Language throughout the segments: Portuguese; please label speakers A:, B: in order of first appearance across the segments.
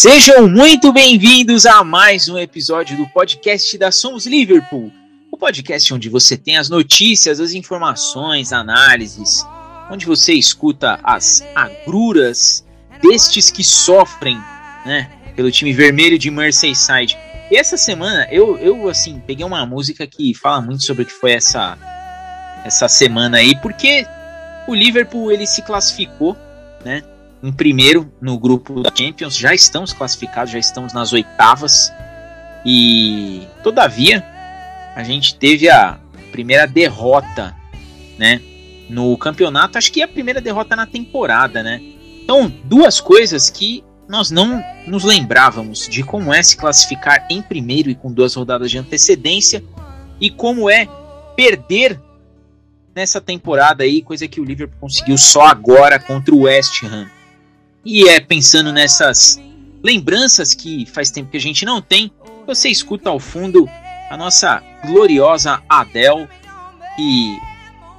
A: Sejam muito bem-vindos a mais um episódio do podcast da Somos Liverpool. O podcast onde você tem as notícias, as informações, análises, onde você escuta as agruras destes que sofrem, né, pelo time vermelho de Merseyside. E essa semana eu, eu assim, peguei uma música que fala muito sobre o que foi essa essa semana aí, porque o Liverpool ele se classificou, né, em primeiro no grupo da Champions, já estamos classificados, já estamos nas oitavas. E todavia, a gente teve a primeira derrota, né, no campeonato, acho que é a primeira derrota na temporada, né? Então, duas coisas que nós não nos lembrávamos de como é se classificar em primeiro e com duas rodadas de antecedência e como é perder nessa temporada aí, coisa que o Liverpool conseguiu só agora contra o West Ham. E é pensando nessas lembranças que faz tempo que a gente não tem, você escuta ao fundo a nossa gloriosa Adele que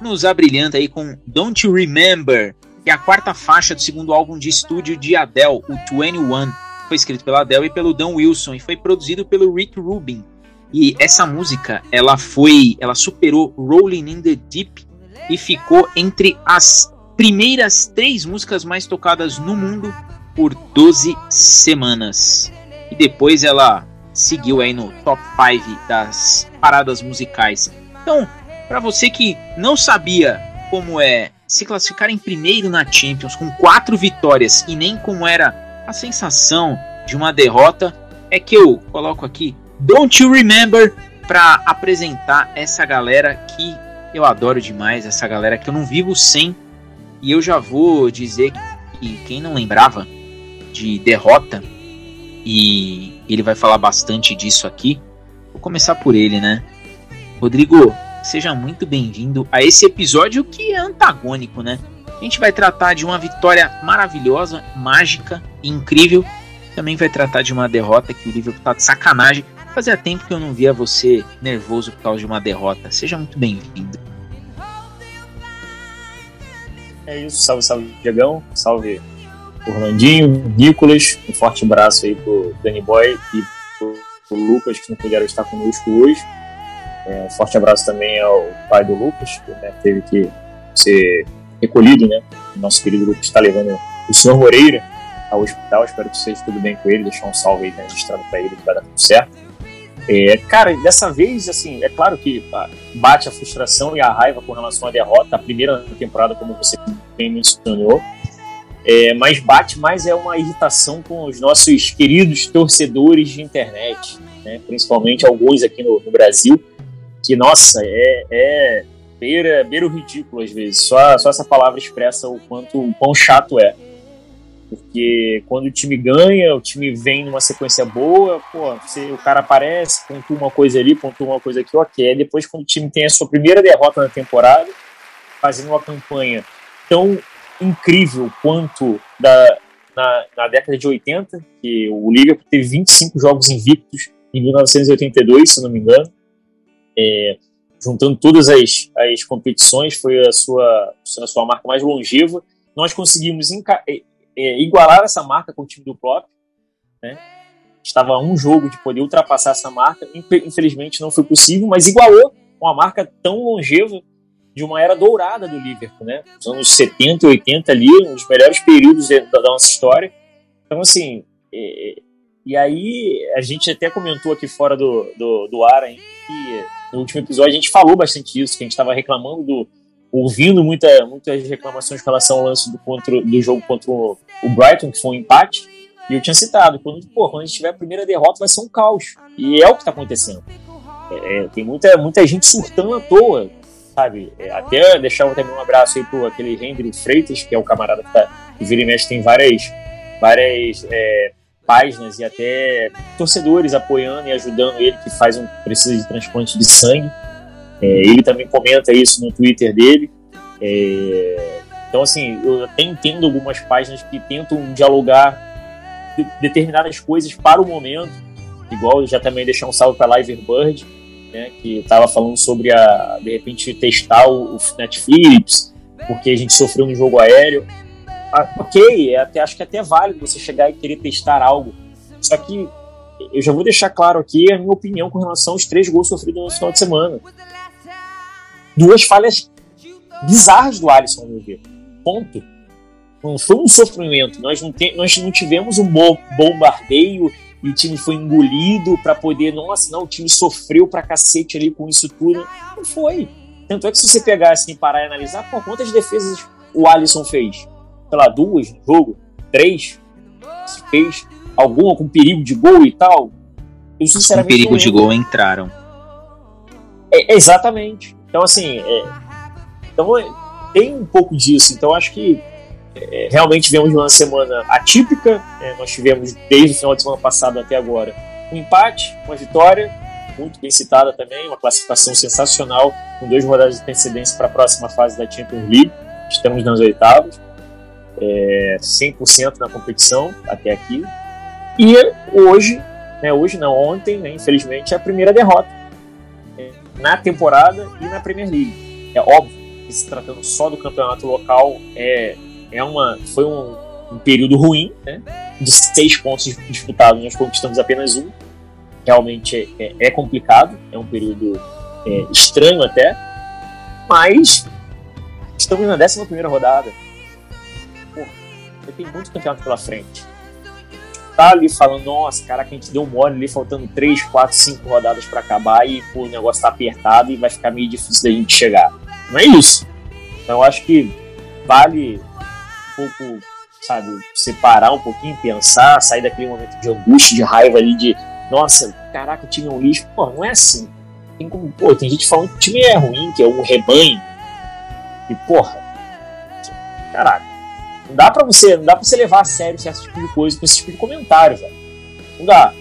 A: nos abrilhanta aí com Don't You Remember, que é a quarta faixa do segundo álbum de estúdio de Adele, o 21. Foi escrito pela Adele e pelo Dan Wilson e foi produzido pelo Rick Rubin. E essa música, ela foi, ela superou Rolling in the Deep e ficou entre as primeiras três músicas mais tocadas no mundo por 12 semanas. E depois ela seguiu aí no top 5 das paradas musicais. Então, para você que não sabia como é se classificar em primeiro na Champions com quatro vitórias e nem como era a sensação de uma derrota, é que eu coloco aqui Don't You Remember para apresentar essa galera que eu adoro demais, essa galera que eu não vivo sem. E eu já vou dizer que quem não lembrava de derrota, e ele vai falar bastante disso aqui, vou começar por ele, né? Rodrigo, seja muito bem-vindo a esse episódio que é antagônico, né? A gente vai tratar de uma vitória maravilhosa, mágica e incrível. Também vai tratar de uma derrota que o Liverpool tá de sacanagem. Fazia tempo que eu não via você nervoso por causa de uma derrota. Seja muito bem-vindo.
B: É isso, salve, salve, Diegão, salve Orlandinho, Nicolas, um forte abraço aí pro Danny Boy e pro, Lucas que não puderam estar conosco hoje. É, um forte abraço também ao pai do Lucas, que né, teve que ser recolhido, né? Nosso querido Lucas está levando o senhor Moreira ao hospital, espero que seja tudo bem com ele, deixar um salve aí registrado para ele que vai dar tudo certo. É, cara, dessa vez, assim, é claro que bate a frustração e a raiva com relação à derrota, a primeira temporada, como você bem mencionou, é, mas bate mais é uma irritação com os nossos queridos torcedores de internet, né? principalmente alguns aqui no, no Brasil, que, nossa, é, é beira, beira o ridículo às vezes. Só, só essa palavra expressa o quanto o quão chato é. Porque quando o time ganha, o time vem numa sequência boa, pô, você, o cara aparece, pontua uma coisa ali, pontua uma coisa aqui, ok. Depois, quando o time tem a sua primeira derrota na temporada, fazendo uma campanha tão incrível quanto da, na, na década de 80, que o Liverpool teve 25 jogos invictos em 1982, se não me engano. É, juntando todas as, as competições, foi a sua, a sua marca mais longeva. Nós conseguimos é, igualar essa marca com o time do Klopp, né? Estava um jogo de poder ultrapassar essa marca. Infelizmente não foi possível, mas igualou uma marca tão longeva de uma era dourada do Liverpool, né? Os anos 70 e 80 ali, um dos melhores períodos da nossa história. Então, assim, e, e aí a gente até comentou aqui fora do, do, do ar hein, que no último episódio a gente falou bastante disso, que a gente estava reclamando do, ouvindo muita, muitas reclamações com relação ao lance do, contra, do jogo contra o, o, Brighton, que foi um empate, e eu tinha citado, quando, pô, quando a gente tiver a primeira derrota vai ser um caos. E é o que está acontecendo. É, é, tem muita, muita gente surtando à toa, sabe? É, até deixar também um abraço aí pro aquele Henry Freitas, que é o camarada que, tá, que vira e mexe, tem várias, várias é, páginas e até torcedores apoiando e ajudando ele que faz um precisa de transplante de sangue. É, ele também comenta isso no Twitter dele. É, então, assim, eu até entendo algumas páginas que tentam dialogar de, determinadas coisas para o momento, igual já também deixar um salve para Live Bird, né, que estava falando sobre a de repente testar o, o Netflix, porque a gente sofreu no jogo aéreo. Ah, ok, é até, acho que é até válido você chegar e querer testar algo. Só que eu já vou deixar claro aqui a minha opinião com relação aos três gols sofridos no final de semana. Duas falhas bizarras do Alisson, meu ver. Ponto. Não foi um sofrimento. Nós não, te, nós não tivemos um bombardeio e o time foi engolido para poder. Nossa, não, o time sofreu pra cacete ali com isso tudo. Não foi. Tanto é que se você pegar assim, parar e analisar, pô, quantas defesas o Alisson fez? Sei lá, duas no jogo? Três? Se fez alguma com perigo de gol e tal?
A: Eu sinceramente. Com perigo de gol entraram.
B: É, exatamente. Então, assim, é, então, tem um pouco disso. Então, acho que é, realmente viemos de uma semana atípica. É, nós tivemos, desde o final de semana passado até agora, um empate, uma vitória, muito bem citada também, uma classificação sensacional, com duas rodadas de antecedência para a próxima fase da Champions League. Estamos nas oitavas, é, 100% na competição até aqui. E hoje, né, hoje não, ontem, né, infelizmente, é a primeira derrota é, na temporada e na Premier League. É óbvio que se tratando só do campeonato local, é é uma, foi um, um período ruim, né? De seis pontos disputados, nós conquistamos apenas um. Realmente é, é, é complicado, é um período é, estranho até, mas estamos na 11 primeira rodada. Pô, tem muito campeonato pela frente. Tá ali falando, nossa, cara, que a gente deu mole ali, faltando 3, 4, 5 rodadas para acabar e pô, o negócio tá apertado e vai ficar meio difícil da gente chegar. Não é isso. Então eu acho que vale pouco, sabe, separar um pouquinho, pensar, sair daquele momento de angústia, de raiva ali, de nossa, caraca, o time é um lixo. Pô, não é assim. Tem como, pô, tem gente falando que o time é ruim, que é um rebanho. E, porra, caraca, não dá pra você, não dá pra você levar a sério certo tipo de coisa com esse tipo de comentário, velho. Não dá.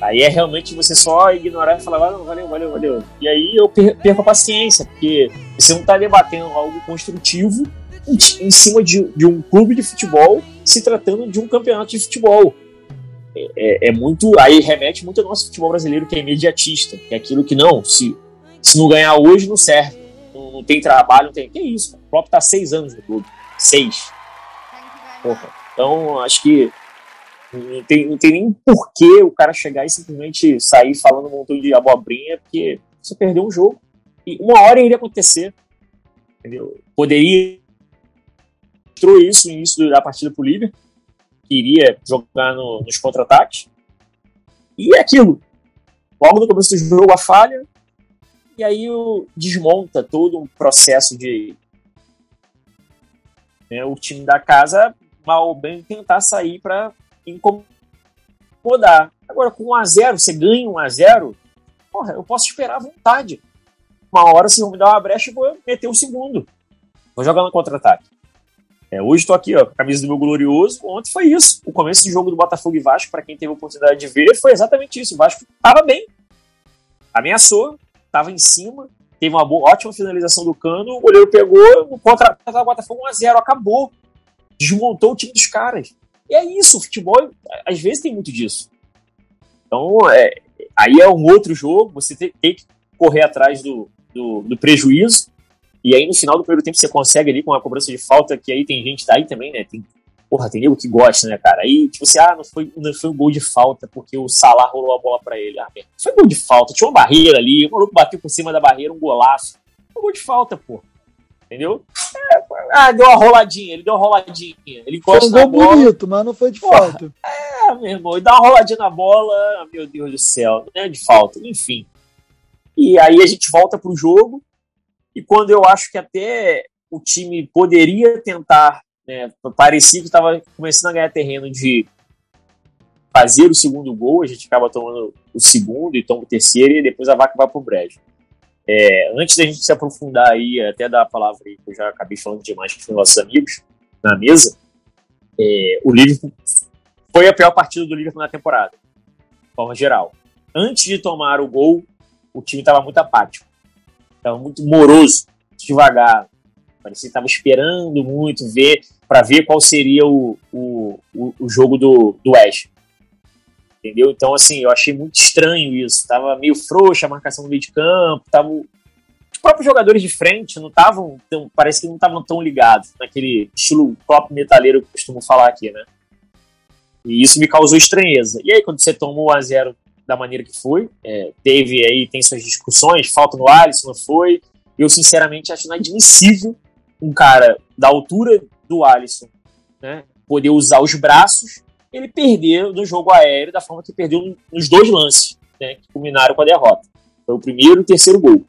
B: Aí é realmente você só ignorar e falar, ah, não, valeu, valeu, valeu. E aí eu perco a paciência, porque você não tá debatendo algo construtivo em cima de, de um clube de futebol se tratando de um campeonato de futebol. É, é, é, muito. Aí remete muito ao nosso futebol brasileiro que é imediatista, que é aquilo que não, se, se não ganhar hoje, não serve. Não, não tem trabalho, não tem. Que isso, cara? O próprio tá seis anos no clube. Seis. Porra. Então, acho que não tem, não tem nem porquê o cara chegar e simplesmente sair falando um montão de abobrinha, porque você perdeu um jogo. E uma hora iria acontecer. Entendeu? Poderia mostrou isso no início da partida para o Liverpool, que iria jogar no, nos contra-ataques. E é aquilo. Logo no começo do jogo, a falha, e aí o, desmonta todo um processo de. Né, o time da casa, mal ou bem, tentar sair para incomodar. Agora, com 1x0, você ganha 1x0, porra, eu posso esperar à vontade. Uma hora, se vão me dar uma brecha, eu vou meter o segundo. Vou jogar no contra-ataque. É, hoje estou aqui, ó, com a camisa do meu glorioso. Ontem foi isso. O começo do jogo do Botafogo e Vasco, para quem teve a oportunidade de ver, foi exatamente isso. O Vasco estava bem, ameaçou, estava em cima, teve uma boa, ótima finalização do Cano, o goleiro pegou, no contra o Botafogo 1x0, acabou. Desmontou o time dos caras. E é isso, o futebol, às vezes tem muito disso. Então, é, aí é um outro jogo, você tem, tem que correr atrás do, do, do prejuízo, e aí no final do primeiro tempo você consegue ali com a cobrança de falta, que aí tem gente daí também, né? Tem, porra, tem nego que gosta, né, cara? Aí, tipo assim, ah, não foi, não foi um gol de falta porque o Salah rolou a bola para ele. Ah, foi um gol de falta, tinha uma barreira ali, o maluco bateu por cima da barreira, um golaço. Foi um gol de falta, pô. Entendeu? É, ah, deu uma roladinha, ele deu uma roladinha. Ele
C: foi um gol bonito, mas não foi de porra, falta.
B: É, meu irmão, e dá uma roladinha na bola, meu Deus do céu, não é de falta, enfim. E aí a gente volta pro jogo, e quando eu acho que até o time poderia tentar, né, parecia que estava começando a ganhar terreno de fazer o segundo gol, a gente acaba tomando o segundo e toma o terceiro e depois a vaca vai para o brejo. É, antes da gente se aprofundar aí, até dar a palavra aí, que eu já acabei falando demais com os nossos amigos na mesa, é, o Liverpool foi a pior partida do Liverpool na temporada, de forma geral. Antes de tomar o gol, o time estava muito apático. Estava muito moroso, devagar. Parecia que estava esperando muito ver para ver qual seria o, o, o, o, jogo do, do West. Entendeu? Então, assim, eu achei muito estranho isso. Tava meio frouxa a marcação no meio de campo, tava... Os próprios jogadores de frente não estavam tão. Parece que não estavam tão ligados naquele estilo top metaleiro que eu costumo falar aqui, né? E isso me causou estranheza. E aí, quando você tomou 1x0 da maneira que foi, é, teve aí, tem suas discussões, falta no Alisson, não foi. Eu, sinceramente, acho inadmissível um cara da altura do Alisson, né, poder usar os braços ele perder no jogo aéreo da forma que perdeu nos dois lances, né, que culminaram com a derrota. Foi o primeiro e o terceiro gol.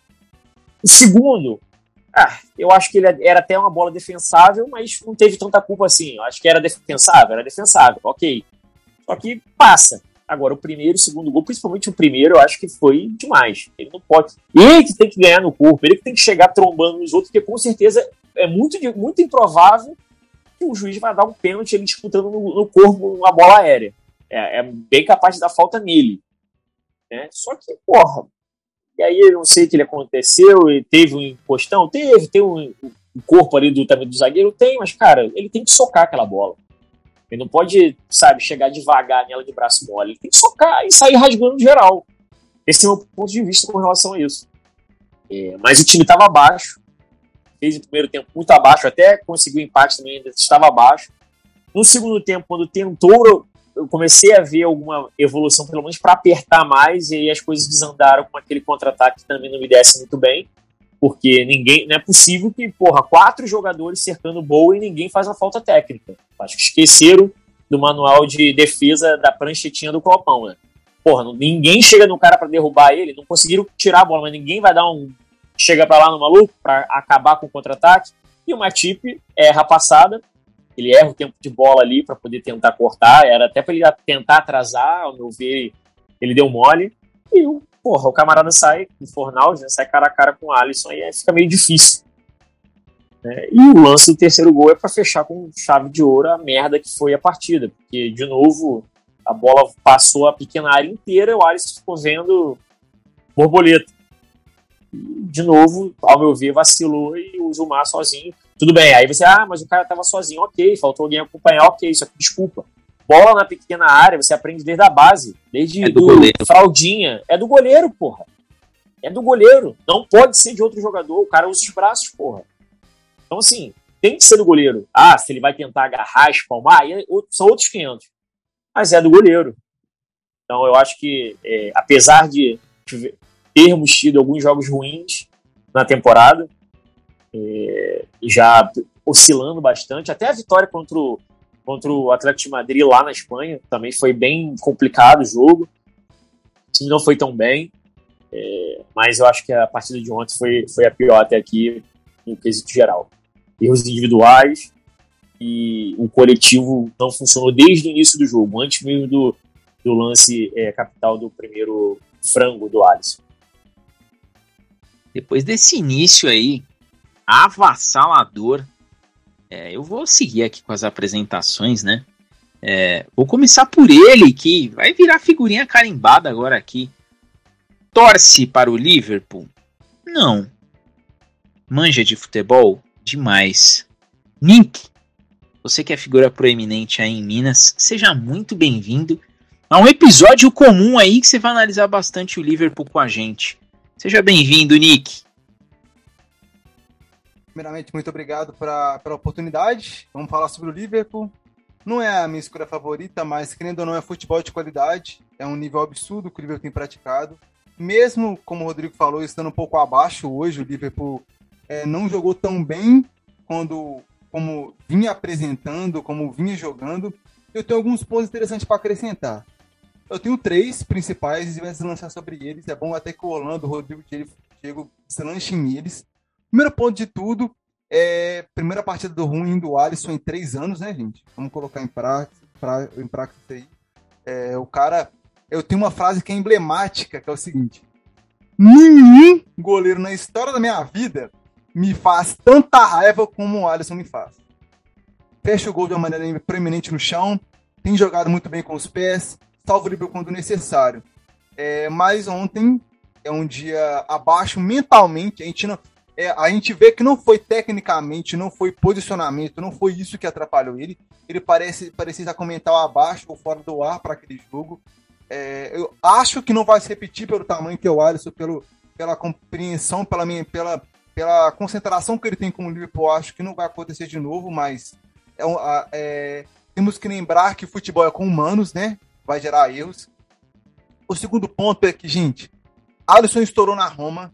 B: O segundo, ah, eu acho que ele era até uma bola defensável, mas não teve tanta culpa assim. Eu acho que era defensável, era defensável, ok. Só que passa. Agora, o primeiro e o segundo gol, principalmente o primeiro, eu acho que foi demais. Ele não pode. Ele que tem que ganhar no corpo, ele que tem que chegar trombando nos outros, porque com certeza é muito, muito improvável que o juiz vai dar um pênalti ele disputando no, no corpo uma bola aérea. É, é, bem capaz de dar falta nele. Né? Só que, porra, e aí eu não sei o que ele aconteceu, e teve um encostão, teve, tem um, um corpo ali do também do zagueiro, tem, mas, cara, ele tem que socar aquela bola. Ele não pode, sabe, chegar devagar nela de braço mole. Ele tem que socar e sair rasgando geral. Esse é o meu ponto de vista com relação a isso. É, mas o time estava abaixo fez o primeiro tempo muito abaixo, até conseguiu empate também, ainda estava abaixo. No segundo tempo, quando tentou, eu comecei a ver alguma evolução, pelo menos para apertar mais, e aí as coisas desandaram com aquele contra-ataque que também não me desce muito bem, porque ninguém, não é possível que, porra, quatro jogadores cercando boa e ninguém faz uma falta técnica. Acho que esqueceram do manual de defesa da pranchetinha do Copão, né? Porra, ninguém chega no cara para derrubar ele, não conseguiram tirar a bola, mas ninguém vai dar um chega para lá no maluco para acabar com o contra-ataque. E o Matip erra a passada, ele erra o tempo de bola ali para poder tentar cortar, era até para ele tentar atrasar, ao meu ver, ele deu mole. E o, porra, o camarada sai, o Fornal, né, sai cara a cara com o Alisson e aí fica meio difícil. É, e o lance do terceiro gol é para fechar com chave de ouro a merda que foi a partida, porque, de novo, a bola passou a pequena área inteira e o Alisson ficou vendo borboleta de novo, ao meu ver, vacilou e o Zumar sozinho. Tudo bem, aí você, ah, mas o cara tava sozinho, ok, faltou alguém acompanhar, ok, isso desculpa. Bola na pequena área, você aprende desde a base, desde
A: é do, do goleiro.
B: fraldinha. É do goleiro, porra. É do goleiro. Não pode ser de outro jogador. O cara usa os braços, porra. Então, assim, tem que ser do goleiro. Ah, se ele vai tentar agarrar, espalmar, aí são outros 500. Mas é do goleiro. Então, eu acho que, é, apesar de termos tido alguns jogos ruins na temporada, é, já oscilando bastante. Até a vitória contra o, contra o Atlético de Madrid lá na Espanha também foi bem complicado o jogo. O time não foi tão bem, é, mas eu acho que a partida de ontem foi, foi a pior até aqui no quesito geral. Erros individuais e o coletivo não funcionou desde o início do jogo, antes mesmo do, do lance é, capital do primeiro frango do Alisson.
A: Depois desse início aí, avassalador, é, eu vou seguir aqui com as apresentações, né? É, vou começar por ele, que vai virar figurinha carimbada agora aqui. Torce para o Liverpool? Não. Manja de futebol? Demais. Nick, você que é figura proeminente aí em Minas, seja muito bem-vindo a um episódio comum aí que você vai analisar bastante o Liverpool com a gente. Seja bem-vindo, Nick.
D: Primeiramente, muito obrigado pra, pela oportunidade. Vamos falar sobre o Liverpool. Não é a minha escolha favorita, mas querendo ou não, é futebol de qualidade. É um nível absurdo que o Liverpool tem praticado. Mesmo, como o Rodrigo falou, estando um pouco abaixo hoje, o Liverpool é, não jogou tão bem quando, como vinha apresentando, como vinha jogando. Eu tenho alguns pontos interessantes para acrescentar. Eu tenho três principais e vai se lançar sobre eles. É bom até que o Orlando, o Rodrigo Diego se lanchem eles. Primeiro ponto de tudo é primeira partida do ruim do Alisson em três anos, né, gente? Vamos colocar em prática, pra, em prática aí. É, o cara. Eu tenho uma frase que é emblemática, que é o seguinte: Nenhum goleiro na história da minha vida me faz tanta raiva como o Alisson me faz. Fecha o gol de uma maneira preeminente no chão, tem jogado muito bem com os pés, salvo livre quando necessário. É, mas ontem é um dia abaixo mentalmente. A gente, não, é, a gente vê que não foi tecnicamente, não foi posicionamento, não foi isso que atrapalhou ele. Ele parece parecia comentar abaixo ou fora do ar para aquele jogo. É, eu acho que não vai se repetir pelo tamanho que é o Alisson, pelo, pela compreensão, pela, minha, pela, pela concentração que ele tem com o Liverpool. Acho que não vai acontecer de novo, mas é, é, temos que lembrar que futebol é com humanos, né? Vai gerar erros. O segundo ponto é que, gente, Alisson estourou na Roma.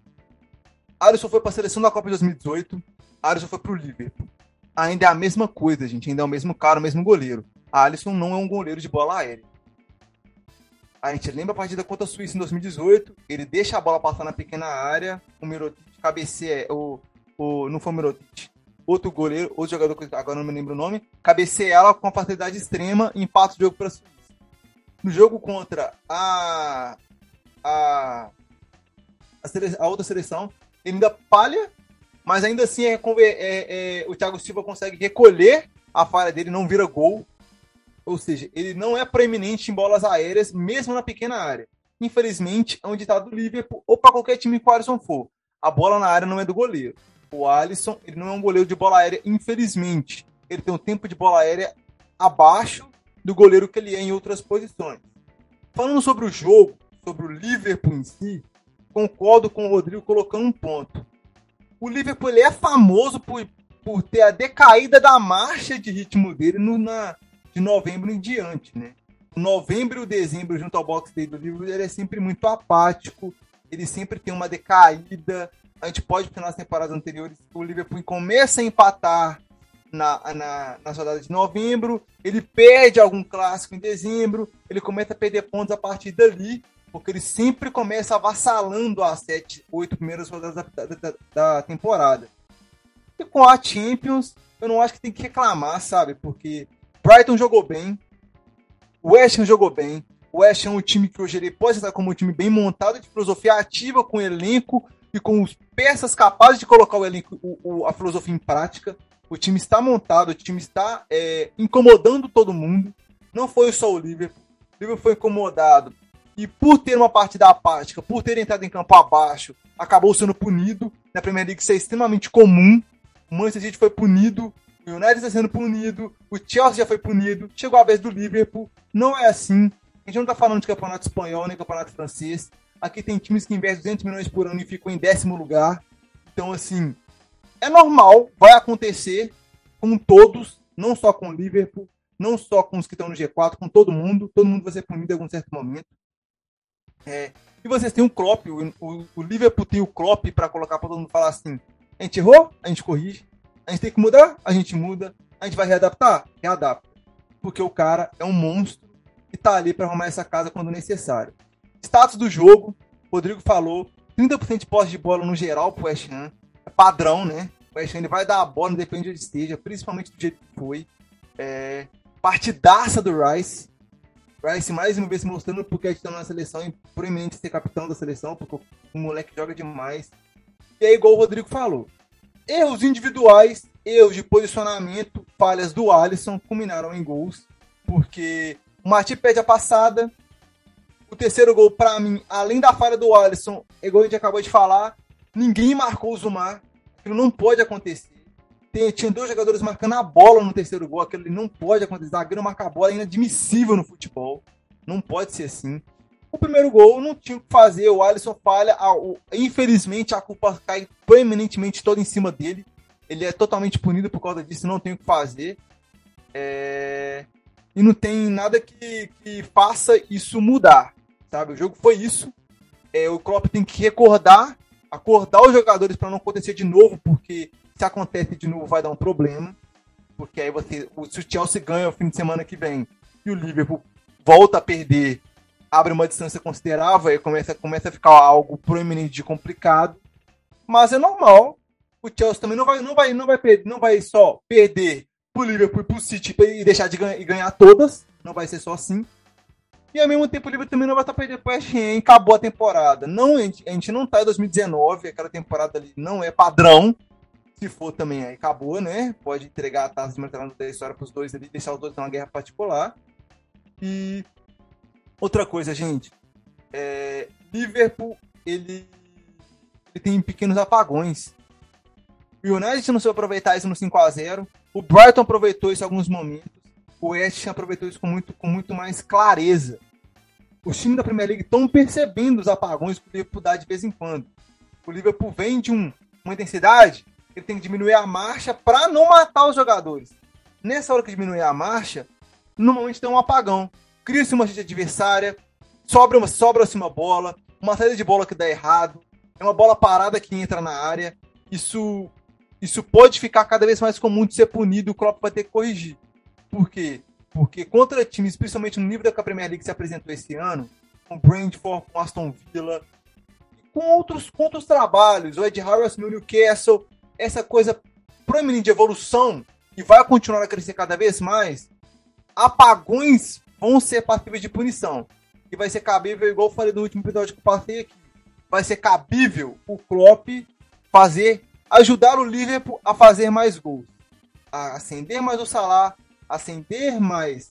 D: Alisson foi para a seleção da Copa de 2018. Alisson foi para o Liverpool. Ainda é a mesma coisa, gente. Ainda é o mesmo cara, o mesmo goleiro. Alisson não é um goleiro de bola aérea. A gente lembra a partida contra a Suíça em 2018. Ele deixa a bola passar na pequena área. O Mirotic cabeceia. O, o, não foi o Mirotic. Outro goleiro, outro jogador agora não me lembro o nome. Cabeceia ela com uma facilidade extrema e empata o jogo para a Suíça. No jogo contra a. A, a, sele, a outra seleção, ele ainda palha, mas ainda assim é, é, é, o Thiago Silva consegue recolher a falha dele, não vira gol. Ou seja, ele não é proeminente em bolas aéreas, mesmo na pequena área. Infelizmente, é um ditado do Liverpool, ou para qualquer time que o Alisson for. A bola na área não é do goleiro. O Alisson, ele não é um goleiro de bola aérea, infelizmente. Ele tem um tempo de bola aérea abaixo do goleiro que ele é em outras posições. Falando sobre o jogo, sobre o Liverpool em si, concordo com o Rodrigo colocando um ponto. O Liverpool ele é famoso por, por ter a decaída da marcha de ritmo dele no, na, de novembro em diante, né? Novembro e dezembro, junto ao box day do livro, ele é sempre muito apático, ele sempre tem uma decaída. A gente pode ver nas temporadas anteriores o Liverpool começa a empatar na, na, na rodada de novembro, ele perde algum clássico em dezembro, ele começa a perder pontos a partir dali, porque ele sempre começa avassalando as sete, oito primeiras rodadas da, da, da temporada. E com a Champions, eu não acho que tem que reclamar, sabe? Porque Brighton jogou bem. O West Ham jogou bem. O West Ham é um time que hoje ele pode estar como um time bem montado, de filosofia ativa, com elenco e com peças capazes de colocar o elenco, o, o, a filosofia em prática. O time está montado, o time está é, incomodando todo mundo. Não foi só o Liverpool. O Liverpool foi incomodado. E por ter uma partida apática, por ter entrado em campo abaixo, acabou sendo punido. Na Premier League isso é extremamente comum. O Manchester City foi punido o United está sendo punido, o Chelsea já foi punido, chegou a vez do Liverpool. Não é assim. A gente não está falando de campeonato espanhol nem campeonato francês. Aqui tem times que investem 200 milhões por ano e ficam em décimo lugar. Então, assim, é normal, vai acontecer com todos, não só com o Liverpool, não só com os que estão no G4, com todo mundo. Todo mundo vai ser punido em algum certo momento. É, e vocês têm um Klopp, o, o, o Liverpool tem o Klopp para colocar para todo mundo falar assim: a gente errou, a gente corrige. A gente tem que mudar? A gente muda. A gente vai readaptar? Readapta. Porque o cara é um monstro e tá ali para arrumar essa casa quando necessário. Status do jogo, Rodrigo falou, 30% de posse de bola no geral pro West Ham. É padrão, né? O West Ham ele vai dar a bola, depende de onde esteja, principalmente do jeito que foi. É, partidaça do Rice. Rice mais uma vez mostrando porque a gente tá na seleção e proeminente ser capitão da seleção, porque o moleque joga demais. E aí, igual o Rodrigo falou, Erros individuais, erros de posicionamento, falhas do Alisson culminaram em gols, porque o Marti perde a passada. O terceiro gol, para mim, além da falha do Alisson, é igual a gente acabou de falar, ninguém marcou o Zumar. Aquilo não pode acontecer. Tinha dois jogadores marcando a bola no terceiro gol, aquilo não pode acontecer. Zagueiro marcar a bola é inadmissível no futebol. Não pode ser assim. O primeiro gol não tinha o que fazer, o Alisson falha. A, o, infelizmente, a culpa cai proeminentemente toda em cima dele. Ele é totalmente punido por causa disso, não tem o que fazer. É... E não tem nada que, que faça isso mudar, sabe? O jogo foi isso. É, o Klopp tem que recordar, acordar os jogadores para não acontecer de novo, porque se acontece de novo vai dar um problema. Porque aí você, se o Chelsea ganha o fim de semana que vem e o Liverpool volta a perder abre uma distância considerável e começa, começa a ficar algo proeminente de complicado. Mas é normal. O Chelsea também não vai, não vai, não vai, perder, não vai só perder pro Liverpool e pro City e deixar de ganhar, e ganhar todas. Não vai ser só assim. E ao mesmo tempo o Liverpool também não vai estar perdendo pro Ham. Acabou a temporada. Não, a gente, a gente não tá em 2019. Aquela temporada ali não é padrão. Se for também, aí acabou, né? Pode entregar a taça de martelando da história pros dois ali, deixar os dois numa guerra particular. E Outra coisa, gente. É, Liverpool, ele, ele tem pequenos apagões. O United não soube aproveitar isso no 5 a 0 O Brighton aproveitou isso em alguns momentos. O West aproveitou isso com muito, com muito mais clareza. os times da Premier League estão percebendo os apagões que o Liverpool dá de vez em quando. O Liverpool vem de um, uma intensidade, ele tem que diminuir a marcha para não matar os jogadores. Nessa hora que diminuir a marcha, normalmente tem um apagão. Cria-se uma gente adversária, sobra uma, sobra-se uma bola, uma saída de bola que dá errado, é uma bola parada que entra na área. Isso, isso pode ficar cada vez mais comum de ser punido, o Klopp vai ter que corrigir. Por quê? Porque contra times, principalmente no nível da que a Premier League se apresentou esse ano, com Brentford, com Aston Villa, com outros, com outros trabalhos, o Ed Harris no Newcastle, essa coisa proeminente de evolução e vai continuar a crescer cada vez mais, apagões vão ser passíveis de punição. E vai ser cabível, igual eu falei no último episódio que eu passei aqui, vai ser cabível o Klopp fazer, ajudar o Liverpool a fazer mais gols, a acender mais o Salah, acender mais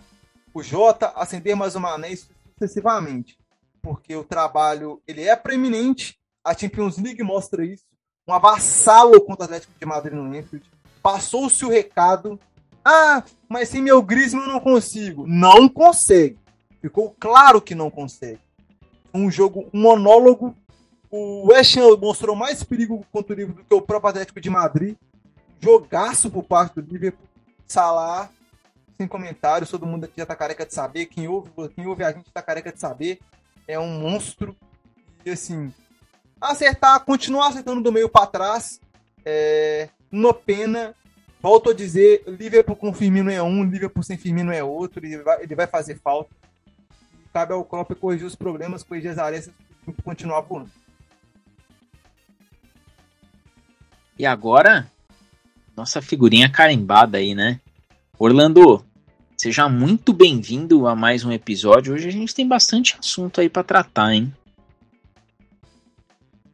D: o Jota, acender mais o Mané sucessivamente. Porque o trabalho ele é preeminente, a Champions League mostra isso, um avassalo contra o Atlético de Madrid no Anfield. Passou-se o recado. Ah, mas sem meu Griezmann eu não consigo. Não consegue. Ficou claro que não consegue. Um jogo, um monólogo. O West Ham mostrou mais perigo contra o Liverpool do que o próprio Atlético de Madrid. Jogaço por parte do Liverpool. Salah sem comentários, todo mundo aqui já tá careca de saber, quem ouve, quem ouve a gente tá careca de saber, é um monstro. E assim, acertar, continuar acertando do meio para trás, é, no pena. Volto a dizer, Liverpool com Firmino é um, Liverpool sem Firmino é outro, ele vai, ele vai fazer falta. Cabe ao Klopp corrigir os problemas, corrigir as arestas e continuar voando.
A: E agora, nossa figurinha carimbada aí, né? Orlando, Seja muito bem-vindo a mais um episódio. Hoje a gente tem bastante assunto aí para tratar, hein?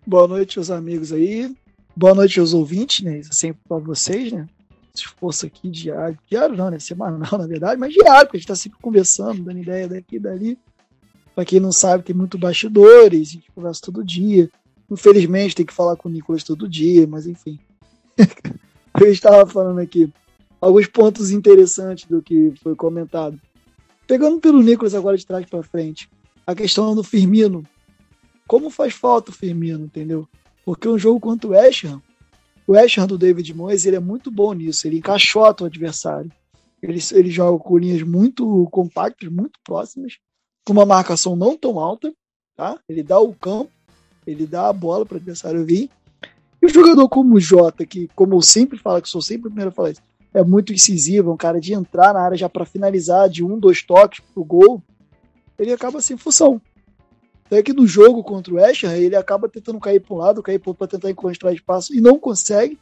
C: Boa noite, os amigos aí. Boa noite aos ouvintes, né? É sempre para vocês, né? Esforço aqui diário. Diário não, né? Semanal, na verdade, mas diário, porque a gente tá sempre conversando, dando ideia daqui e dali. Pra quem não sabe, tem muito bastidores, a gente conversa todo dia. Infelizmente, tem que falar com o Nicolas todo dia, mas enfim. Eu estava falando aqui alguns pontos interessantes do que foi comentado. Pegando pelo Nicolas agora de trás para frente, a questão do Firmino. Como faz falta o Firmino, entendeu? Porque um jogo contra o West Ham, o West Ham do David Moyes, ele é muito bom nisso, ele encaixota o adversário. Ele, ele joga com linhas muito compactas, muito próximas, com uma marcação não tão alta, tá? Ele dá o campo, ele dá a bola para o adversário vir. E o jogador como o Jota, que, como eu sempre falo, que sou sempre o primeiro a falar isso, é muito incisivo, é um cara de entrar na área já para finalizar de um, dois toques pro gol, ele acaba sem função. Até que no jogo contra o Ham, ele acaba tentando cair para um lado, cair para para tentar encontrar espaço e não consegue,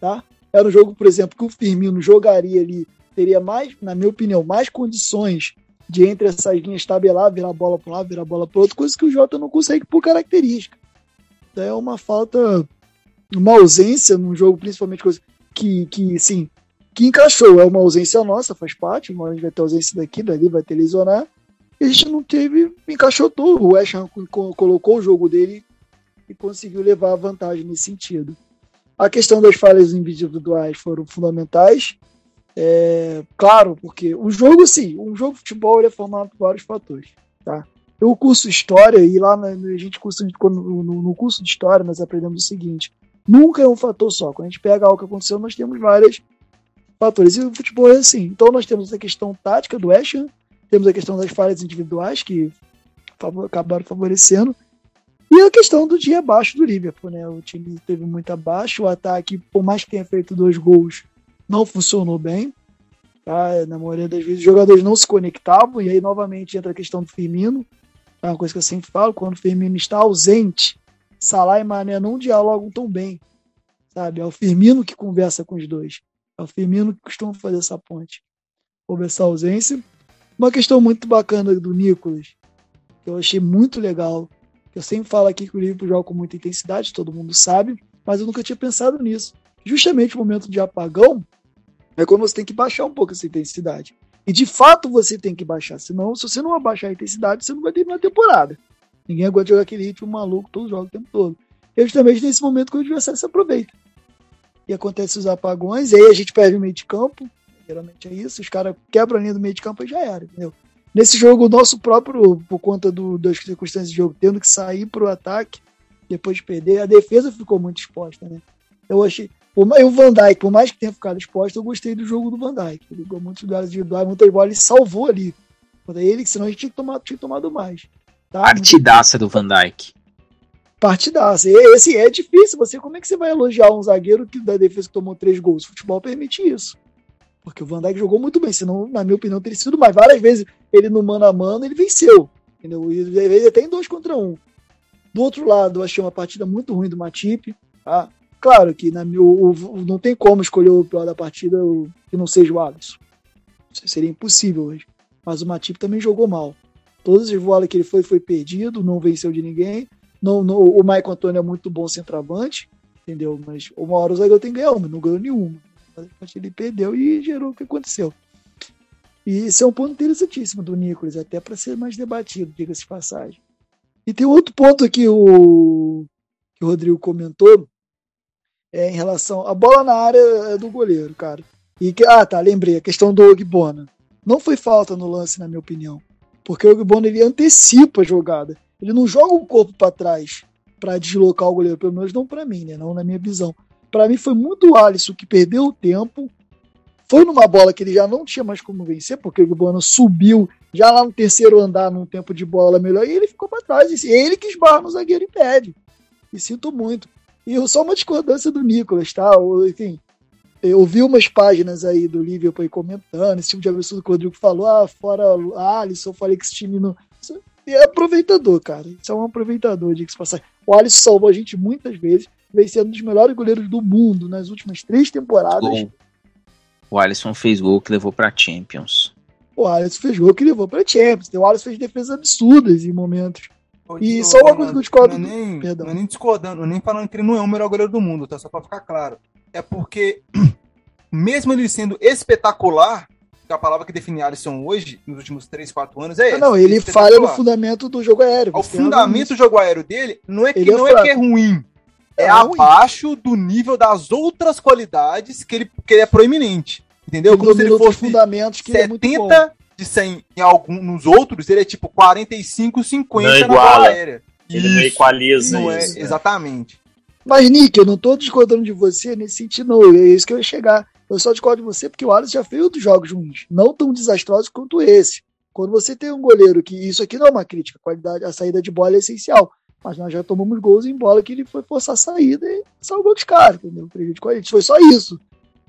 C: tá? Era um jogo, por exemplo, que o Firmino jogaria ali, teria mais, na minha opinião, mais condições de entre essas linhas tabelar, virar a bola para um lado, virar a bola para outro, coisa que o Jota não consegue por característica. Então é uma falta, uma ausência num jogo, principalmente coisa que, que sim, que encaixou. É uma ausência nossa, faz parte. Uma gente vai ter ausência daqui, dali, vai ter lesionar. A gente não teve, encaixou tudo. O West Ham colocou o jogo dele e conseguiu levar a vantagem nesse sentido. A questão das falhas individuais foram fundamentais. É, claro, porque o jogo, sim, um jogo de futebol é formado por vários fatores. Tá? Eu curso História e lá na, a gente no, no curso de História nós aprendemos o seguinte: nunca é um fator só. Quando a gente pega algo que aconteceu, nós temos várias fatores. E o futebol é assim. Então nós temos a questão tática do West Ham, temos a questão das falhas individuais que acabaram favorecendo, e a questão do dia abaixo do Liverpool, né? O time teve muito abaixo, o ataque, por mais que tenha feito dois gols, não funcionou bem. Tá? Na maioria das vezes os jogadores não se conectavam, e aí novamente entra a questão do Firmino. É uma coisa que eu sempre falo, quando o Firmino está ausente, Salah e Mané não dialogam tão bem. Sabe? É o Firmino que conversa com os dois. É o Firmino que costuma fazer essa ponte. Essa ausência. Uma questão muito bacana do Nicolas, que eu achei muito legal, eu sempre falo aqui que o Liverpool joga com muita intensidade, todo mundo sabe, mas eu nunca tinha pensado nisso. Justamente o momento de apagão é quando você tem que baixar um pouco essa intensidade. E de fato você tem que baixar, senão, se você não abaixar a intensidade, você não vai terminar a temporada. Ninguém aguenta jogar aquele ritmo maluco, todos jogam o tempo todo. E é justamente nesse momento que o adversário se aproveita e acontece os apagões, e aí a gente perde o meio de campo, geralmente é isso, os caras quebram a linha do meio de campo e já era, entendeu? Nesse jogo, o nosso próprio, por conta do, das circunstâncias de jogo, tendo que sair para o ataque, depois de perder, a defesa ficou muito exposta, né? Eu achei. O, o Van Dijk, por mais que tenha ficado exposto, eu gostei do jogo do Van Dijk. Ele ganhou muitos duelos individuais, muitas bolas, ele salvou ali. Ele, senão a gente tinha tomado, tinha tomado mais.
A: Tá? Partidaça do Van Dijk.
C: Partidaça. E, assim, é difícil. Você, como é que você vai elogiar um zagueiro que da defesa que tomou três gols? O futebol permite isso. Porque o Van Dijk jogou muito bem, senão, na minha opinião, teria sido mais. Várias vezes ele no mano a mano, ele venceu. Entendeu? E até em dois contra um. Do outro lado, eu achei uma partida muito ruim do Matip. Tá? Claro que na, o, o, não tem como escolher o pior da partida o, que não seja o Alisson. Isso seria impossível hoje. Mas o Matip também jogou mal. Todas as bolas que ele foi, foi perdido, não venceu de ninguém. Não, não, o Maicon Antônio é muito bom centroavante, entendeu? Mas uma hora o zagueiro tem que ganhar uma, não ganhou nenhuma. Ele perdeu e gerou o que aconteceu. E esse é um ponto interessantíssimo do Nicolas, até para ser mais debatido, diga-se de passagem. E tem outro ponto aqui o, que o Rodrigo comentou, é em relação. A bola na área do goleiro, cara. E que, ah, tá, lembrei, a questão do Ogbona. Não foi falta no lance, na minha opinião. Porque o Ogbona ele antecipa a jogada. Ele não joga o corpo para trás para deslocar o goleiro, pelo menos não para mim, né? Não na minha visão. Para mim foi muito o Alisson que perdeu o tempo. Foi numa bola que ele já não tinha mais como vencer, porque o Ogbona subiu já lá no terceiro andar num tempo de bola melhor e ele ficou para trás. E ele que esbarra no zagueiro e pede. E sinto muito. E só uma discordância do Nicolas, tá? Enfim, eu vi umas páginas aí do Liverpool aí comentando, esse tipo de absurdo que o Rodrigo falou, ah, fora Alisson, eu falei que esse time não. é aproveitador, cara. Isso é um aproveitador, de que se passar. O Alisson salvou a gente muitas vezes, vem sendo um dos melhores goleiros do mundo nas últimas três temporadas. Gol.
A: O Alisson fez gol que levou pra Champions.
C: O Alisson fez gol que levou pra Champions. O Alisson fez defesas absurdas em momentos. E só uma coisa que eu discordo.
D: Não é, nem, Perdão. não é nem discordando, nem falando que ele não é o melhor goleiro do mundo, tá? Só pra ficar claro. É porque, mesmo ele sendo espetacular, que é a palavra que define Alisson hoje, nos últimos 3, 4 anos, é esse.
C: Não, ele falha no fundamento do jogo aéreo.
D: O fundamento do jogo aéreo dele não é que, é não é, que é ruim. É, é abaixo do nível das outras qualidades que ele, que ele é proeminente. Entendeu?
C: Como se ele fosse fundamentos que
D: 70 é de 100 em algum, nos outros, ele é tipo 45, 50 não é na bola aérea.
B: Ele isso, equaliza
D: não isso. É, exatamente.
C: Mas, Nick, eu não tô discordando de você nesse sentido, não. É isso que eu ia chegar. Eu só discordo de você porque o Alisson já fez outros jogos ruins, não tão desastrosos quanto esse. Quando você tem um goleiro que. Isso aqui não é uma crítica, a qualidade, a saída de bola é essencial. Mas nós já tomamos gols em bola que ele foi forçar a saída e salvou os caras, entendeu? Prejudicou a gente. Foi só isso.